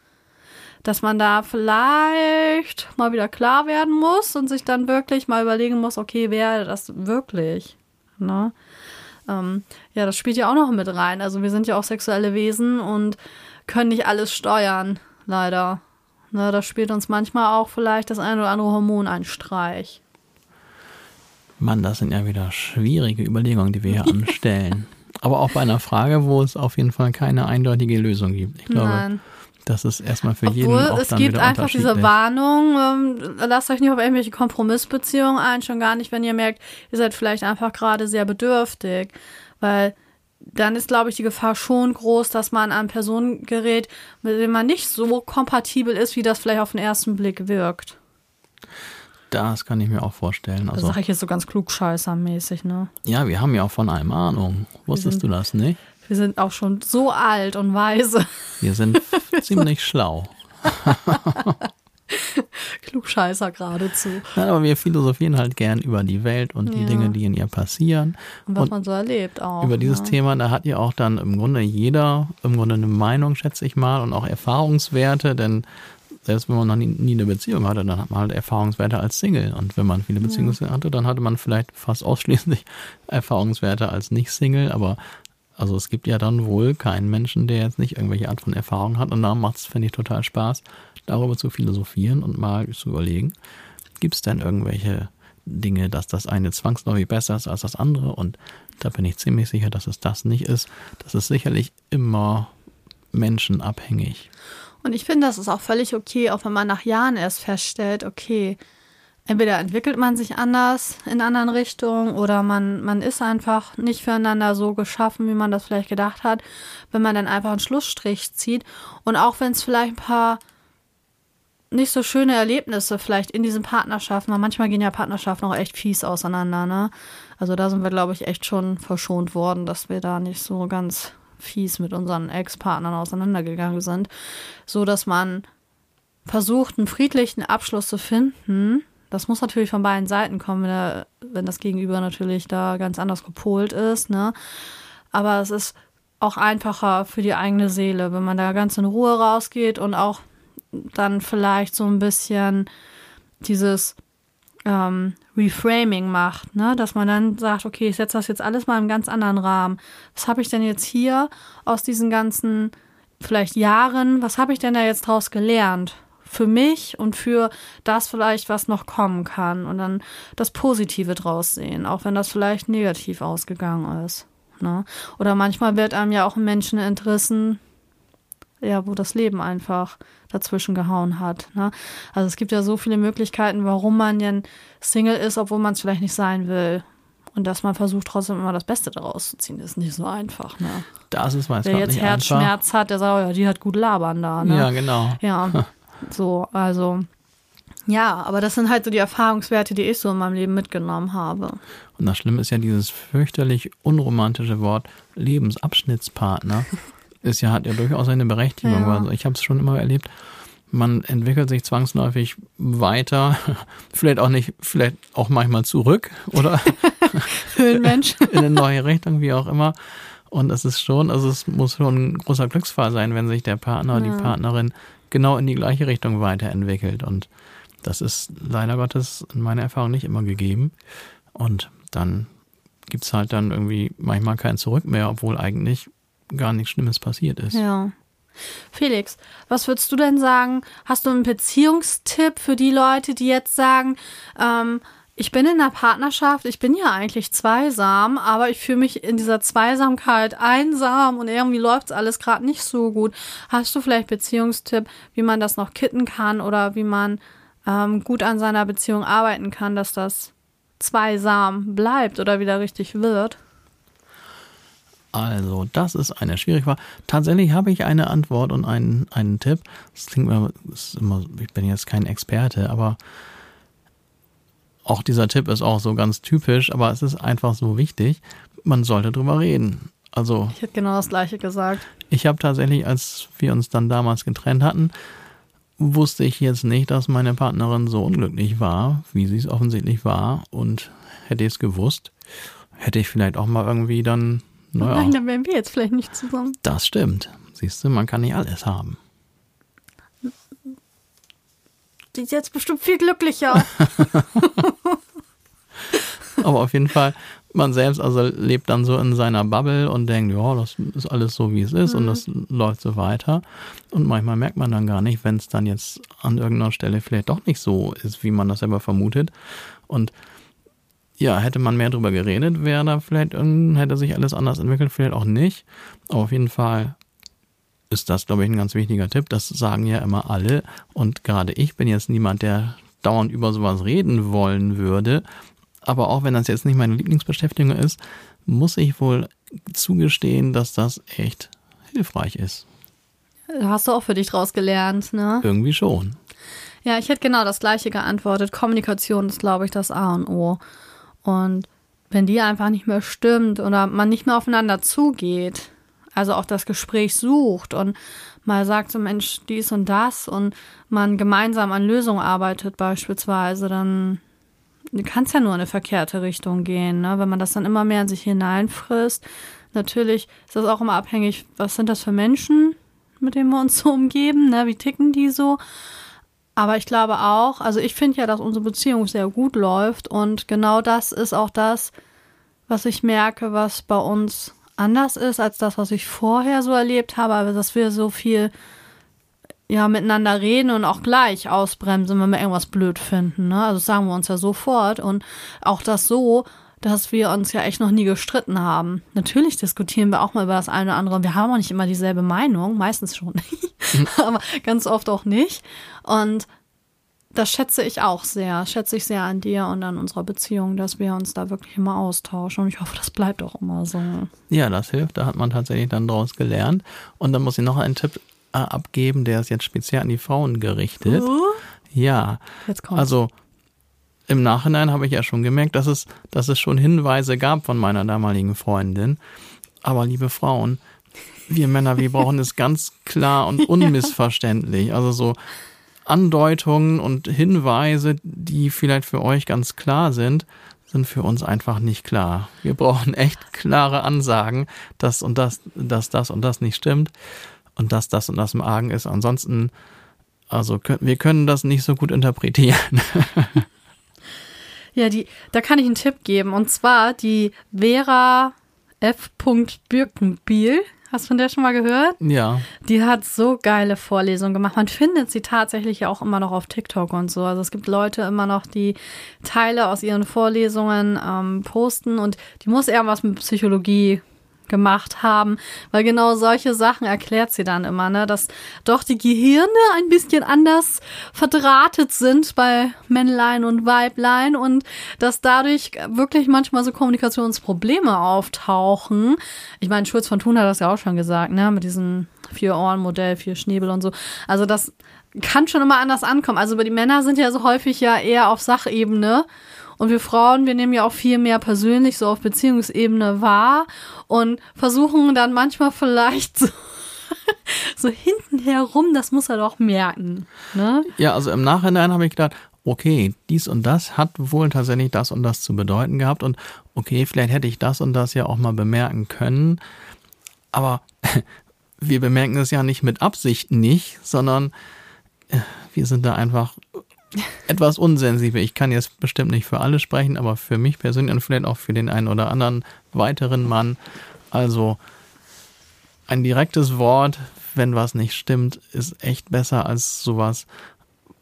[SPEAKER 2] Dass man da vielleicht mal wieder klar werden muss und sich dann wirklich mal überlegen muss, okay, wer das wirklich? Ne? Ähm, ja, das spielt ja auch noch mit rein. Also wir sind ja auch sexuelle Wesen und können nicht alles steuern, leider. Ne, da spielt uns manchmal auch vielleicht das ein oder andere Hormon einen Streich.
[SPEAKER 1] Mann, das sind ja wieder schwierige Überlegungen, die wir hier anstellen. Aber auch bei einer Frage, wo es auf jeden Fall keine eindeutige Lösung gibt. Ich glaube,
[SPEAKER 2] Nein.
[SPEAKER 1] Das ist erstmal für jeden
[SPEAKER 2] Obwohl,
[SPEAKER 1] auch
[SPEAKER 2] es
[SPEAKER 1] dann
[SPEAKER 2] gibt einfach diese. Warnung, ähm, lasst euch nicht auf irgendwelche Kompromissbeziehungen ein, schon gar nicht, wenn ihr merkt, ihr seid vielleicht einfach gerade sehr bedürftig. Weil dann ist, glaube ich, die Gefahr schon groß, dass man an Personen gerät, mit denen man nicht so kompatibel ist, wie das vielleicht auf den ersten Blick wirkt.
[SPEAKER 1] Das kann ich mir auch vorstellen.
[SPEAKER 2] Das
[SPEAKER 1] Also,
[SPEAKER 2] sage ich jetzt so ganz klugscheißermäßig, ne?
[SPEAKER 1] ja, wir haben ja auch von allem Ahnung. Wusstest du das nicht?
[SPEAKER 2] Wir sind auch schon so alt und weise.
[SPEAKER 1] Wir sind ziemlich schlau.
[SPEAKER 2] Klugscheißer geradezu.
[SPEAKER 1] Nein, aber wir philosophieren halt gern über die Welt und die
[SPEAKER 2] Ja.
[SPEAKER 1] Dinge, die in ihr passieren.
[SPEAKER 2] Und was
[SPEAKER 1] Und
[SPEAKER 2] man so erlebt auch.
[SPEAKER 1] über dieses
[SPEAKER 2] ne?
[SPEAKER 1] Thema, da hat ja auch dann im Grunde jeder im Grunde eine Meinung, schätze ich mal, und auch Erfahrungswerte, denn selbst wenn man noch nie, nie eine Beziehung hatte, dann hat man halt Erfahrungswerte als Single. Und wenn man viele Beziehungen hatte, dann hatte man vielleicht fast ausschließlich Erfahrungswerte als Nicht-Single. Aber also es gibt ja dann wohl keinen Menschen, der jetzt nicht irgendwelche Art von Erfahrung hat. Und da macht es, finde ich, total Spaß, darüber zu philosophieren und mal zu überlegen, gibt es denn irgendwelche Dinge, dass das eine zwangsläufig besser ist als das andere? Und da bin ich ziemlich sicher, dass es das nicht ist. Das ist sicherlich immer menschenabhängig.
[SPEAKER 2] Und ich finde, das ist auch völlig okay, auch wenn man nach Jahren erst feststellt, okay, entweder entwickelt man sich anders in anderen Richtungen oder man, man ist einfach nicht füreinander so geschaffen, wie man das vielleicht gedacht hat, wenn man dann einfach einen Schlussstrich zieht. Und auch wenn es vielleicht ein paar nicht so schöne Erlebnisse vielleicht in diesen Partnerschaften, weil manchmal gehen ja Partnerschaften auch echt fies auseinander, ne? Also da sind wir, glaube ich, echt schon verschont worden, dass wir da nicht so ganz fies mit unseren Ex-Partnern auseinandergegangen sind, so dass man versucht, einen friedlichen Abschluss zu finden. Das muss natürlich von beiden Seiten kommen, wenn, der, wenn das Gegenüber natürlich da ganz anders gepolt ist, ne? Aber es ist auch einfacher für die eigene Seele, wenn man da ganz in Ruhe rausgeht und auch dann vielleicht so ein bisschen dieses ähm, Reframing macht, ne? dass man dann sagt, okay, ich setze das jetzt alles mal einem ganz anderen Rahmen. Was habe ich denn jetzt hier aus diesen ganzen vielleicht Jahren, was habe ich denn da jetzt draus gelernt? Für mich und für das vielleicht, was noch kommen kann. Und dann das Positive draus sehen, auch wenn das vielleicht negativ ausgegangen ist. Ne? Oder manchmal wird einem ja auch ein Menschen entrissen, ja, wo das Leben einfach dazwischen gehauen hat. Ne? Also es gibt ja so viele Möglichkeiten, warum man denn Single ist, obwohl man es vielleicht nicht sein will. Und dass man versucht trotzdem immer das Beste daraus zu ziehen, ist nicht so einfach. Ne?
[SPEAKER 1] Das ist weiß
[SPEAKER 2] Wer jetzt
[SPEAKER 1] nicht einfach.
[SPEAKER 2] Herzschmerz hat, der sagt, oh ja, die hat gut labern da. Ne?
[SPEAKER 1] Ja, genau.
[SPEAKER 2] Ja, so, also. Ja, aber das sind halt so die Erfahrungswerte, die ich so in meinem Leben mitgenommen habe.
[SPEAKER 1] Und das Schlimme ist ja dieses fürchterlich unromantische Wort Lebensabschnittspartner. ist ja, hat ja durchaus eine Berechtigung.
[SPEAKER 2] Ja.
[SPEAKER 1] Also ich habe es schon immer erlebt, man entwickelt sich zwangsläufig weiter, vielleicht auch nicht, vielleicht auch manchmal zurück oder
[SPEAKER 2] Höhlenmensch.
[SPEAKER 1] in eine neue Richtung, wie auch immer. Und es ist schon, also es muss schon ein großer Glücksfall sein, wenn sich der Partner,
[SPEAKER 2] Ja.
[SPEAKER 1] die Partnerin genau in die gleiche Richtung weiterentwickelt. Und das ist leider Gottes in meiner Erfahrung nicht immer gegeben. Und dann gibt's halt dann irgendwie manchmal kein Zurück mehr, obwohl eigentlich gar nichts Schlimmes passiert ist.
[SPEAKER 2] Ja. Felix, was würdest du denn sagen? Hast du einen Beziehungstipp für die Leute, die jetzt sagen, ähm, ich bin in einer Partnerschaft, ich bin ja eigentlich zweisam, aber ich fühle mich in dieser Zweisamkeit einsam und irgendwie läuft alles gerade nicht so gut. Hast du vielleicht Beziehungstipp, wie man das noch kitten kann oder wie man ähm, gut an seiner Beziehung arbeiten kann, dass das zweisam bleibt oder wieder richtig wird?
[SPEAKER 1] Also, das ist eine schwierige Frage. Tatsächlich habe ich eine Antwort und einen, einen Tipp. Das klingt mir, das ist immer, ich bin jetzt kein Experte, aber auch dieser Tipp ist auch so ganz typisch, aber es ist einfach so wichtig. Man sollte drüber reden. Also,
[SPEAKER 2] Ich hätte genau das gleiche gesagt.
[SPEAKER 1] ich habe tatsächlich, als wir uns dann damals getrennt hatten, wusste ich jetzt nicht, dass meine Partnerin so unglücklich war, wie sie es offensichtlich war. Und hätte ich es gewusst, hätte ich vielleicht auch mal irgendwie dann, naja.
[SPEAKER 2] Nein, dann wären wir jetzt vielleicht nicht zusammen.
[SPEAKER 1] Das stimmt. Siehst du, man kann nicht alles haben.
[SPEAKER 2] Die ist jetzt bestimmt viel glücklicher.
[SPEAKER 1] Aber auf jeden Fall, man selbst also lebt dann so in seiner Bubble und denkt, ja, das ist alles so, wie es ist und das läuft so weiter. Und manchmal merkt man dann gar nicht, wenn es dann jetzt an irgendeiner Stelle vielleicht doch nicht so ist, wie man das selber vermutet. Und ja, hätte man mehr drüber geredet, wäre da vielleicht, hätte sich alles anders entwickelt, vielleicht auch nicht. Aber auf jeden Fall ist das, glaube ich, ein ganz wichtiger Tipp. Das sagen ja immer alle. Und gerade ich bin jetzt niemand, der dauernd über sowas reden wollen würde. Aber auch wenn das jetzt nicht meine Lieblingsbeschäftigung ist, muss ich wohl zugestehen, dass das echt hilfreich ist.
[SPEAKER 2] Hast du auch für dich draus gelernt, ne?
[SPEAKER 1] Irgendwie schon.
[SPEAKER 2] Ja, ich hätte genau das gleiche geantwortet. Kommunikation ist, glaube ich, das A und O. Und wenn die einfach nicht mehr stimmt oder man nicht mehr aufeinander zugeht, also auch das Gespräch sucht und mal sagt so, Mensch, dies und das und man gemeinsam an Lösungen arbeitet beispielsweise, dann kann es ja nur in eine verkehrte Richtung gehen, ne? wenn man das dann immer mehr in sich hineinfrisst. Natürlich ist das auch immer abhängig, was sind das für Menschen, mit denen wir uns so umgeben, ne? wie ticken die so. Aber ich glaube auch, also ich finde ja, dass unsere Beziehung sehr gut läuft und genau das ist auch das, was ich merke, was bei uns anders ist als das, was ich vorher so erlebt habe, aber dass wir so viel ja miteinander reden und auch gleich ausbremsen, wenn wir irgendwas blöd finden. Ne? Also sagen wir uns ja sofort und auch das so, dass wir uns ja echt noch nie gestritten haben. Natürlich diskutieren wir auch mal über das eine oder andere. Wir haben auch nicht immer dieselbe Meinung, meistens schon aber ganz oft auch nicht. Und das schätze ich auch sehr, schätze ich sehr an dir und an unserer Beziehung, dass wir uns da wirklich immer austauschen. Und ich hoffe, das bleibt auch immer so.
[SPEAKER 1] Ja, das hilft. Da hat man tatsächlich dann draus gelernt. Und dann muss ich noch einen Tipp äh, abgeben, der ist jetzt speziell an die Frauen gerichtet. Ja,
[SPEAKER 2] Jetzt kommt.
[SPEAKER 1] also im Nachhinein habe ich ja schon gemerkt, dass es, dass es schon Hinweise gab von meiner damaligen Freundin. Aber liebe Frauen, wir Männer, wir brauchen es ganz klar und unmissverständlich. Also so Andeutungen und Hinweise, die vielleicht für euch ganz klar sind, sind für uns einfach nicht klar. Wir brauchen echt klare Ansagen, dass und das, dass das und das nicht stimmt und dass das und das im Argen ist. Ansonsten, also wir können das nicht so gut interpretieren.
[SPEAKER 2] Ja, die, da kann ich einen Tipp geben. Und zwar die Vera F. Birkenbiel. Hast du von der schon mal gehört?
[SPEAKER 1] ja,
[SPEAKER 2] Die hat so geile Vorlesungen gemacht. Man findet sie tatsächlich ja auch immer noch auf TikTok und so. Also es gibt Leute immer noch, die Teile aus ihren Vorlesungen ähm, posten und die muss irgendwas mit Psychologie gemacht haben, weil genau solche Sachen erklärt sie dann immer, ne, dass doch die Gehirne ein bisschen anders verdrahtet sind bei Männlein und Weiblein und dass dadurch wirklich manchmal so Kommunikationsprobleme auftauchen. Ich meine, Schulz von Thun hat das ja auch schon gesagt, ne, mit diesem Vier-Ohren-Modell, vier Schnäbel und so. Also das kann schon immer anders ankommen. Also die Männer sind ja so häufig ja eher auf Sachebene und wir Frauen, wir nehmen ja auch viel mehr persönlich so auf Beziehungsebene wahr und versuchen dann manchmal vielleicht so so hinten herum, das muss er doch merken. Ne?
[SPEAKER 1] Ja, also im Nachhinein habe ich gedacht, okay, dies und das hat wohl tatsächlich das und das zu bedeuten gehabt und okay, vielleicht hätte ich das und das ja auch mal bemerken können, aber wir bemerken es ja nicht mit Absicht nicht, sondern äh, wir sind da einfach etwas unsensibel. Ich kann jetzt bestimmt nicht für alle sprechen, aber für mich persönlich und vielleicht auch für den einen oder anderen weiteren Mann. Also ein direktes Wort, wenn was nicht stimmt, ist echt besser als sowas,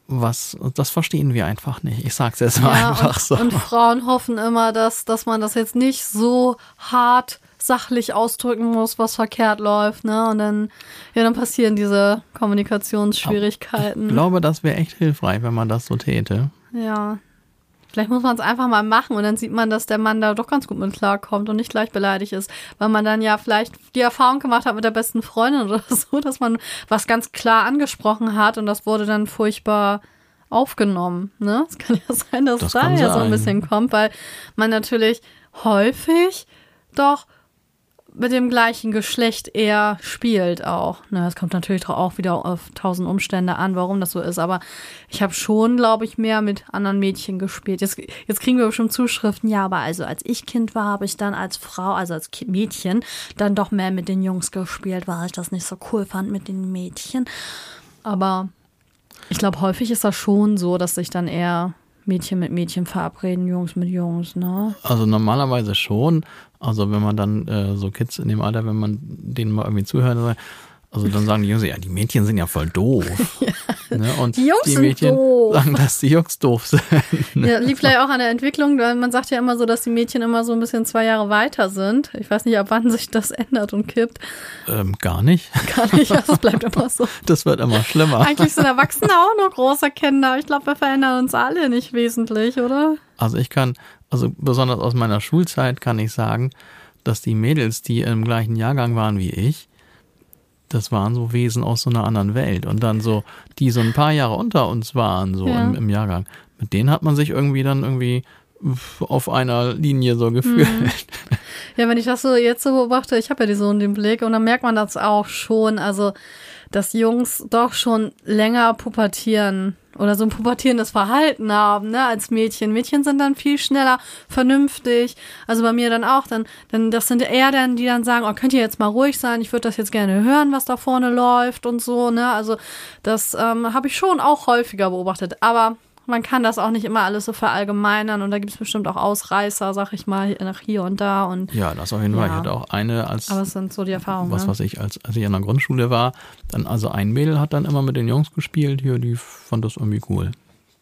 [SPEAKER 1] was, das verstehen wir einfach nicht. Ich sag's jetzt mal
[SPEAKER 2] Ja,
[SPEAKER 1] einfach
[SPEAKER 2] und,
[SPEAKER 1] so.
[SPEAKER 2] und Frauen hoffen immer, dass, dass man das jetzt nicht so hart sachlich ausdrücken muss, was verkehrt läuft, ne? Und dann, ja, dann passieren diese Kommunikationsschwierigkeiten.
[SPEAKER 1] Ich glaube, das wäre echt hilfreich, wenn man das so täte.
[SPEAKER 2] Ja. Vielleicht muss man es einfach mal machen und dann sieht man, dass der Mann da doch ganz gut mit klarkommt und nicht gleich beleidigt ist, weil man dann ja vielleicht die Erfahrung gemacht hat mit der besten Freundin oder so, dass man was ganz klar angesprochen hat und das wurde dann furchtbar aufgenommen. Ne? Es kann ja sein, dass
[SPEAKER 1] Das
[SPEAKER 2] da ja so ein bisschen kommt, weil man natürlich häufig doch mit dem gleichen Geschlecht eher spielt auch. Na, es kommt natürlich auch wieder auf tausend Umstände an, warum das so ist. Aber ich habe schon, glaube ich, mehr mit anderen Mädchen gespielt. Jetzt, jetzt kriegen wir bestimmt Zuschriften. Ja, aber also als ich Kind war, habe ich dann als Frau, also als Mädchen, dann doch mehr mit den Jungs gespielt, weil ich das nicht so cool fand mit den Mädchen. Aber ich glaube, häufig ist das schon so, dass sich dann eher Mädchen mit Mädchen verabreden, Jungs mit Jungs, ne?
[SPEAKER 1] Also normalerweise schon. Also wenn man dann äh, so Kids in dem Alter, wenn man denen mal irgendwie zuhört, also dann sagen die Jungs, ja, die Mädchen sind ja voll doof. Ne? Und
[SPEAKER 2] Die Jungs sind
[SPEAKER 1] Mädchen
[SPEAKER 2] doof.
[SPEAKER 1] sagen, dass die Jungs doof sind.
[SPEAKER 2] Ja, liegt vielleicht auch an der Entwicklung, weil man sagt ja immer so, dass die Mädchen immer so ein bisschen zwei Jahre weiter sind. Ich weiß nicht, ab wann sich das ändert und kippt.
[SPEAKER 1] Ähm, gar nicht.
[SPEAKER 2] Gar nicht, also es bleibt immer so.
[SPEAKER 1] Das wird immer schlimmer.
[SPEAKER 2] Eigentlich sind Erwachsene auch noch große Kinder. Ich glaube, wir verändern uns alle nicht wesentlich, oder?
[SPEAKER 1] Also ich kann, also besonders aus meiner Schulzeit kann ich sagen, dass die Mädels, die im gleichen Jahrgang waren wie ich, das waren so Wesen aus so einer anderen Welt. Und dann so, die so ein paar Jahre unter uns waren, so
[SPEAKER 2] Ja.
[SPEAKER 1] im, im Jahrgang, mit denen hat man sich irgendwie dann irgendwie auf einer Linie so gefühlt.
[SPEAKER 2] Ja, wenn ich das so jetzt so beobachte, ich habe ja die so in den Blick und dann merkt man das auch schon, also dass Jungs doch schon länger pubertieren oder so ein pubertierendes Verhalten haben, ne, als Mädchen. Mädchen sind dann viel schneller vernünftig. Also bei mir dann auch, dann, dann das sind eher dann, die dann sagen, oh, könnt ihr jetzt mal ruhig sein, ich würde das jetzt gerne hören, was da vorne läuft und so, ne? Also das ähm, habe ich schon auch häufiger beobachtet. Aber man kann das auch nicht immer alles so verallgemeinern und da gibt es bestimmt auch Ausreißer, sag ich mal, nach hier und da und
[SPEAKER 1] Ja, das auf jeden Fall. Ich
[SPEAKER 2] Ja.
[SPEAKER 1] hatte auch eine als
[SPEAKER 2] aber es sind so die Erfahrungen.
[SPEAKER 1] was
[SPEAKER 2] ne?
[SPEAKER 1] weiß ich, als, als ich an der Grundschule war, dann also ein Mädel hat dann immer mit den Jungs gespielt, hier, die fand das irgendwie cool.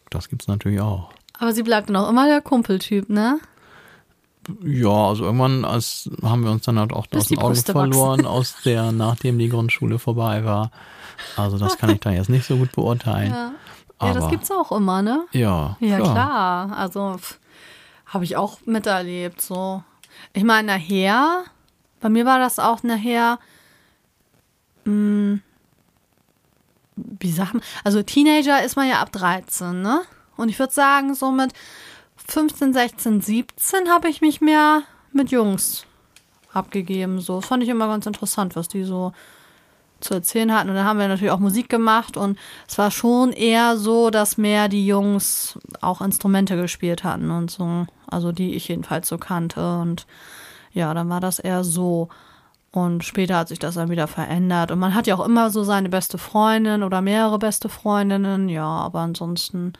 [SPEAKER 1] Das gibt's natürlich auch.
[SPEAKER 2] Aber sie bleibt dann auch immer der Kumpeltyp, ne?
[SPEAKER 1] Ja, also irgendwann als, haben wir uns dann halt auch
[SPEAKER 2] Bis
[SPEAKER 1] aus den Augen verloren, aus der, nachdem die Grundschule vorbei war. Also das kann ich da jetzt nicht so gut beurteilen.
[SPEAKER 2] Ja. Ja, das
[SPEAKER 1] Aber-
[SPEAKER 2] gibt's auch immer, ne?
[SPEAKER 1] Ja,
[SPEAKER 2] Ja, klar. Also habe ich auch miterlebt. So. Ich meine, nachher, bei mir war das auch nachher, mh, wie sagt man, also Teenager ist man ja ab 13, ne? Und ich würde sagen, so mit 15, 16, 17 habe ich mich mehr mit Jungs abgegeben. So, das fand ich immer ganz interessant, was die so zu erzählen hatten. Und dann haben wir natürlich auch Musik gemacht und es war schon eher so, dass mehr die Jungs auch Instrumente gespielt hatten und so. Also die ich jedenfalls so kannte. Und ja, dann war das eher so. Und später hat sich das dann wieder verändert. Und man hat ja auch immer so seine beste Freundin oder mehrere beste Freundinnen. Ja, aber ansonsten.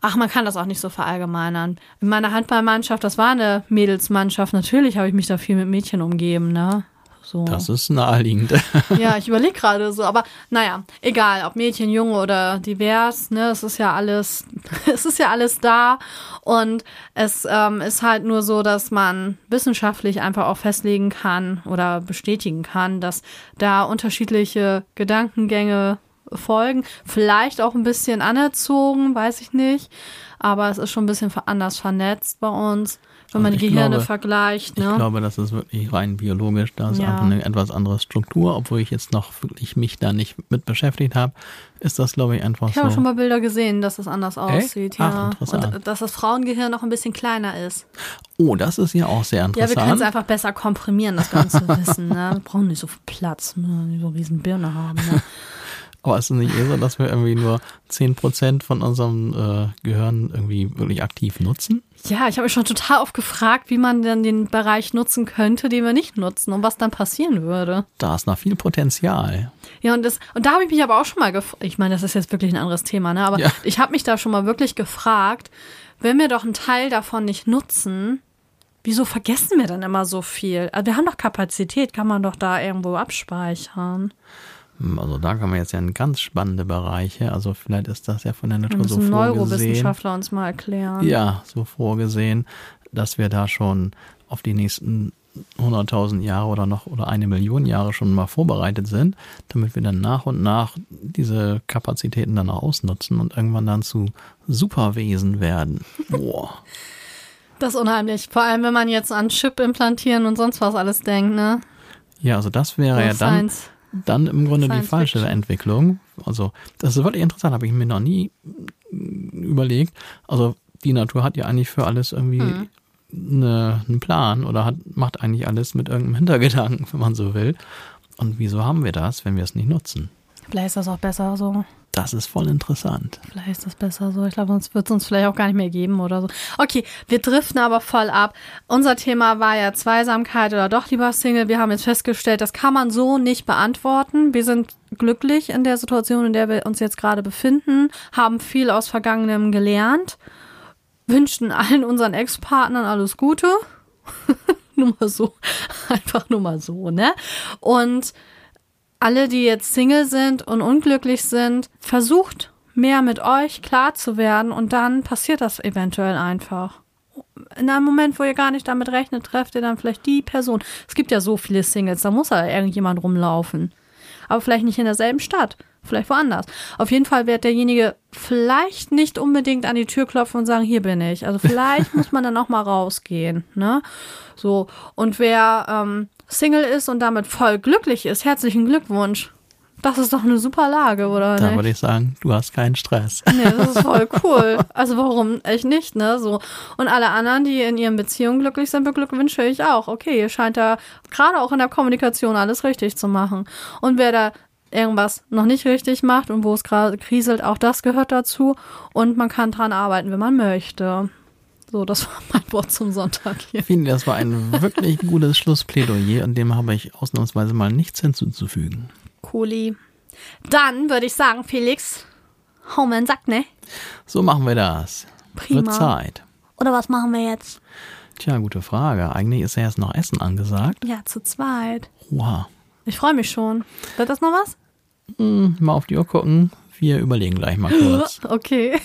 [SPEAKER 2] Ach, man kann das auch nicht so verallgemeinern. In meiner Handballmannschaft, das war eine Mädelsmannschaft. Natürlich habe ich mich da viel mit Mädchen umgeben, ne? So.
[SPEAKER 1] Das ist naheliegend.
[SPEAKER 2] Ja, ich überlege gerade so, aber naja, egal, ob Mädchen, Junge oder divers, ne, es ist ja alles, es ist ja alles da und es ähm, ist halt nur so, dass man wissenschaftlich einfach auch festlegen kann oder bestätigen kann, dass da unterschiedliche Gedankengänge folgen, vielleicht auch ein bisschen anerzogen, weiß ich nicht, aber es ist schon ein bisschen anders vernetzt bei uns. Wenn man die
[SPEAKER 1] ich
[SPEAKER 2] Gehirne
[SPEAKER 1] glaube-
[SPEAKER 2] vergleicht,
[SPEAKER 1] Ich
[SPEAKER 2] ne?
[SPEAKER 1] glaube, das ist wirklich rein biologisch. Da ist
[SPEAKER 2] Ja.
[SPEAKER 1] einfach eine etwas andere Struktur, obwohl ich jetzt noch wirklich mich da nicht mit beschäftigt habe, ist das, glaube ich, einfach
[SPEAKER 2] Ich habe
[SPEAKER 1] so.
[SPEAKER 2] schon mal Bilder gesehen, dass es anders aussieht,
[SPEAKER 1] Ach,
[SPEAKER 2] ja.
[SPEAKER 1] interessant.
[SPEAKER 2] Und dass das Frauengehirn noch ein bisschen kleiner ist.
[SPEAKER 1] Oh, das ist ja auch sehr
[SPEAKER 2] Ja, wir können es
[SPEAKER 1] interessant.
[SPEAKER 2] einfach besser komprimieren, das ganze Wissen. Ne? Wir brauchen nicht so viel Platz, ne? so riesen Birne haben. Ne?
[SPEAKER 1] Aber ist es nicht eher so, dass wir irgendwie nur 10% von unserem äh, Gehirn irgendwie wirklich aktiv nutzen?
[SPEAKER 2] Ja, ich habe mich schon total oft gefragt, wie man denn den Bereich nutzen könnte, den wir nicht nutzen und was dann passieren würde.
[SPEAKER 1] Da ist noch viel Potenzial.
[SPEAKER 2] Ja, und das, und da habe ich mich aber auch schon mal gefragt, ich meine, das ist jetzt wirklich ein anderes Thema, ne? Aber
[SPEAKER 1] Ja.
[SPEAKER 2] ich habe mich da schon mal wirklich gefragt, wenn wir doch einen Teil davon nicht nutzen, wieso vergessen wir dann immer so viel? Also wir haben doch Kapazität, kann man doch da irgendwo abspeichern.
[SPEAKER 1] Hm, Also da kann man jetzt ja in ganz spannende Bereiche, also vielleicht ist das ja von der Natur so vorgesehen.
[SPEAKER 2] Neurowissenschaftler uns mal erklären.
[SPEAKER 1] Ja, so vorgesehen, dass wir da schon auf die nächsten 100.000 Jahre oder noch oder eine Million Jahre schon mal vorbereitet sind, damit wir dann nach und nach diese Kapazitäten dann auch ausnutzen und irgendwann dann zu Superwesen werden. Boah.
[SPEAKER 2] Das ist unheimlich. Vor allem, wenn man jetzt an Chip implantieren und sonst was alles denkt, ne?
[SPEAKER 1] Ja, also das wäre ja
[SPEAKER 2] So
[SPEAKER 1] dann,
[SPEAKER 2] Science.
[SPEAKER 1] Dann im Grunde die
[SPEAKER 2] Science
[SPEAKER 1] falsche
[SPEAKER 2] Fiction.
[SPEAKER 1] Entwicklung. Also das ist wirklich interessant, habe ich mir noch nie überlegt. Also die Natur hat ja eigentlich für alles irgendwie
[SPEAKER 2] Hm.
[SPEAKER 1] eine, einen Plan oder hat, macht eigentlich alles mit irgendeinem Hintergedanken, wenn man so will. Und wieso haben wir das, wenn wir es nicht nutzen?
[SPEAKER 2] Vielleicht ist das auch besser so.
[SPEAKER 1] Das ist voll interessant.
[SPEAKER 2] Vielleicht ist das besser so. Ich glaube, sonst wird es uns vielleicht auch gar nicht mehr geben oder so. Okay, wir driften aber voll ab. Unser Thema war ja Zweisamkeit oder doch lieber Single. Wir haben jetzt festgestellt, das kann man so nicht beantworten. Wir sind glücklich in der Situation, in der wir uns jetzt gerade befinden, haben viel aus Vergangenem gelernt, wünschen allen unseren Ex-Partnern alles Gute. nur mal so. Einfach nur mal so, ne? Und alle, die jetzt Single sind und unglücklich sind, versucht mehr mit euch klar zu werden und dann passiert das eventuell einfach. In einem Moment, wo ihr gar nicht damit rechnet, trefft ihr dann vielleicht die Person. Es gibt ja so viele Singles, da muss ja irgendjemand rumlaufen. Aber vielleicht nicht in derselben Stadt, vielleicht woanders. Auf jeden Fall wird derjenige vielleicht nicht unbedingt an die Tür klopfen und sagen, hier bin ich. Also vielleicht muss man dann auch mal rausgehen, ne? So. Und wer ähm, Single ist und damit voll glücklich ist, herzlichen Glückwunsch. Das ist doch eine super Lage, oder
[SPEAKER 1] Da
[SPEAKER 2] nicht?
[SPEAKER 1] würde ich sagen, du hast keinen Stress.
[SPEAKER 2] Nee, das ist voll cool. Also warum echt nicht, ne? So. Und alle anderen, die in ihren Beziehungen glücklich sind, beglückwünsche ich auch. Okay, ihr scheint da gerade auch in der Kommunikation alles richtig zu machen. Und wer da irgendwas noch nicht richtig macht und wo es gerade kriselt, auch das gehört dazu. Und man kann dran arbeiten, wenn man möchte. So, das war mein Wort zum Sonntag hier.
[SPEAKER 1] Ich finde, das war ein wirklich gutes Schlussplädoyer und dem habe ich ausnahmsweise mal nichts hinzuzufügen.
[SPEAKER 2] Cooli. Dann würde ich sagen, Felix, hau mir einen Sack, ne?
[SPEAKER 1] So machen wir das.
[SPEAKER 2] Prima.
[SPEAKER 1] Wird Zeit.
[SPEAKER 3] Oder was machen wir jetzt?
[SPEAKER 1] Tja, gute Frage. Eigentlich ist ja jetzt noch Essen angesagt.
[SPEAKER 2] Ja, zu zweit.
[SPEAKER 1] Oha.
[SPEAKER 2] Ich freue mich schon. Wird das noch was?
[SPEAKER 1] Hm, mal auf die Uhr gucken. Wir überlegen gleich mal kurz.
[SPEAKER 2] Okay.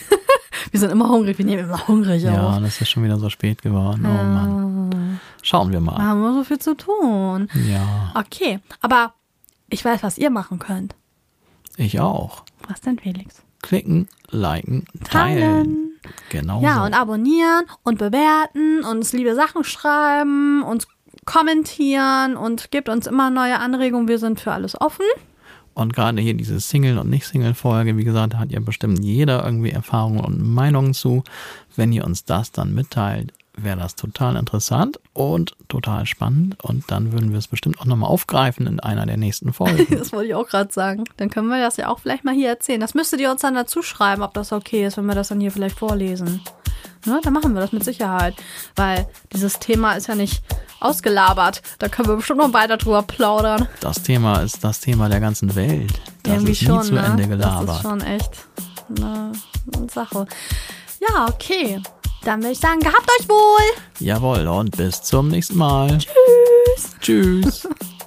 [SPEAKER 2] Wir sind immer hungrig. Wir nehmen immer hungrig
[SPEAKER 1] Ja,
[SPEAKER 2] auf.
[SPEAKER 1] das ist schon wieder so spät geworden. Oh Mann. Schauen wir
[SPEAKER 2] Wir
[SPEAKER 1] mal.
[SPEAKER 2] haben immer so viel zu tun.
[SPEAKER 1] Ja,
[SPEAKER 2] Okay, aber ich weiß, was ihr machen könnt.
[SPEAKER 1] ich auch.
[SPEAKER 2] Was denn, Felix?
[SPEAKER 1] Klicken, liken, teilen.
[SPEAKER 2] Teilen.
[SPEAKER 1] Genau
[SPEAKER 2] Ja,
[SPEAKER 1] so.
[SPEAKER 2] und abonnieren und bewerten, uns liebe Sachen schreiben, uns kommentieren und gebt uns immer neue Anregungen. Wir sind für alles offen.
[SPEAKER 1] Und gerade hier diese Single- und Nicht-Single-Folge, wie gesagt, hat ja bestimmt jeder irgendwie Erfahrungen und Meinungen zu. Wenn ihr uns das dann mitteilt, wäre das total interessant und total spannend. Und dann würden wir es bestimmt auch nochmal aufgreifen in einer der nächsten Folgen.
[SPEAKER 2] Das wollte ich auch gerade sagen. Dann können wir das ja auch vielleicht mal hier erzählen. Das müsstet ihr uns dann dazu schreiben, ob das okay ist, wenn wir das dann hier vielleicht vorlesen. Ne, dann machen wir das mit Sicherheit. Weil dieses Thema ist ja nicht ausgelabert. Da können wir bestimmt noch weiter drüber plaudern.
[SPEAKER 1] Das Thema ist das Thema der ganzen Welt. Das
[SPEAKER 2] Irgendwie
[SPEAKER 1] ist nie
[SPEAKER 2] schon,
[SPEAKER 1] zu
[SPEAKER 2] ne?
[SPEAKER 1] Ende
[SPEAKER 2] Das
[SPEAKER 1] gelabert.
[SPEAKER 2] ist schon echt eine Sache. Ja, okay. Dann würde ich sagen, gehabt euch wohl.
[SPEAKER 1] Jawohl, und bis zum nächsten Mal. Tschüss. Tschüss.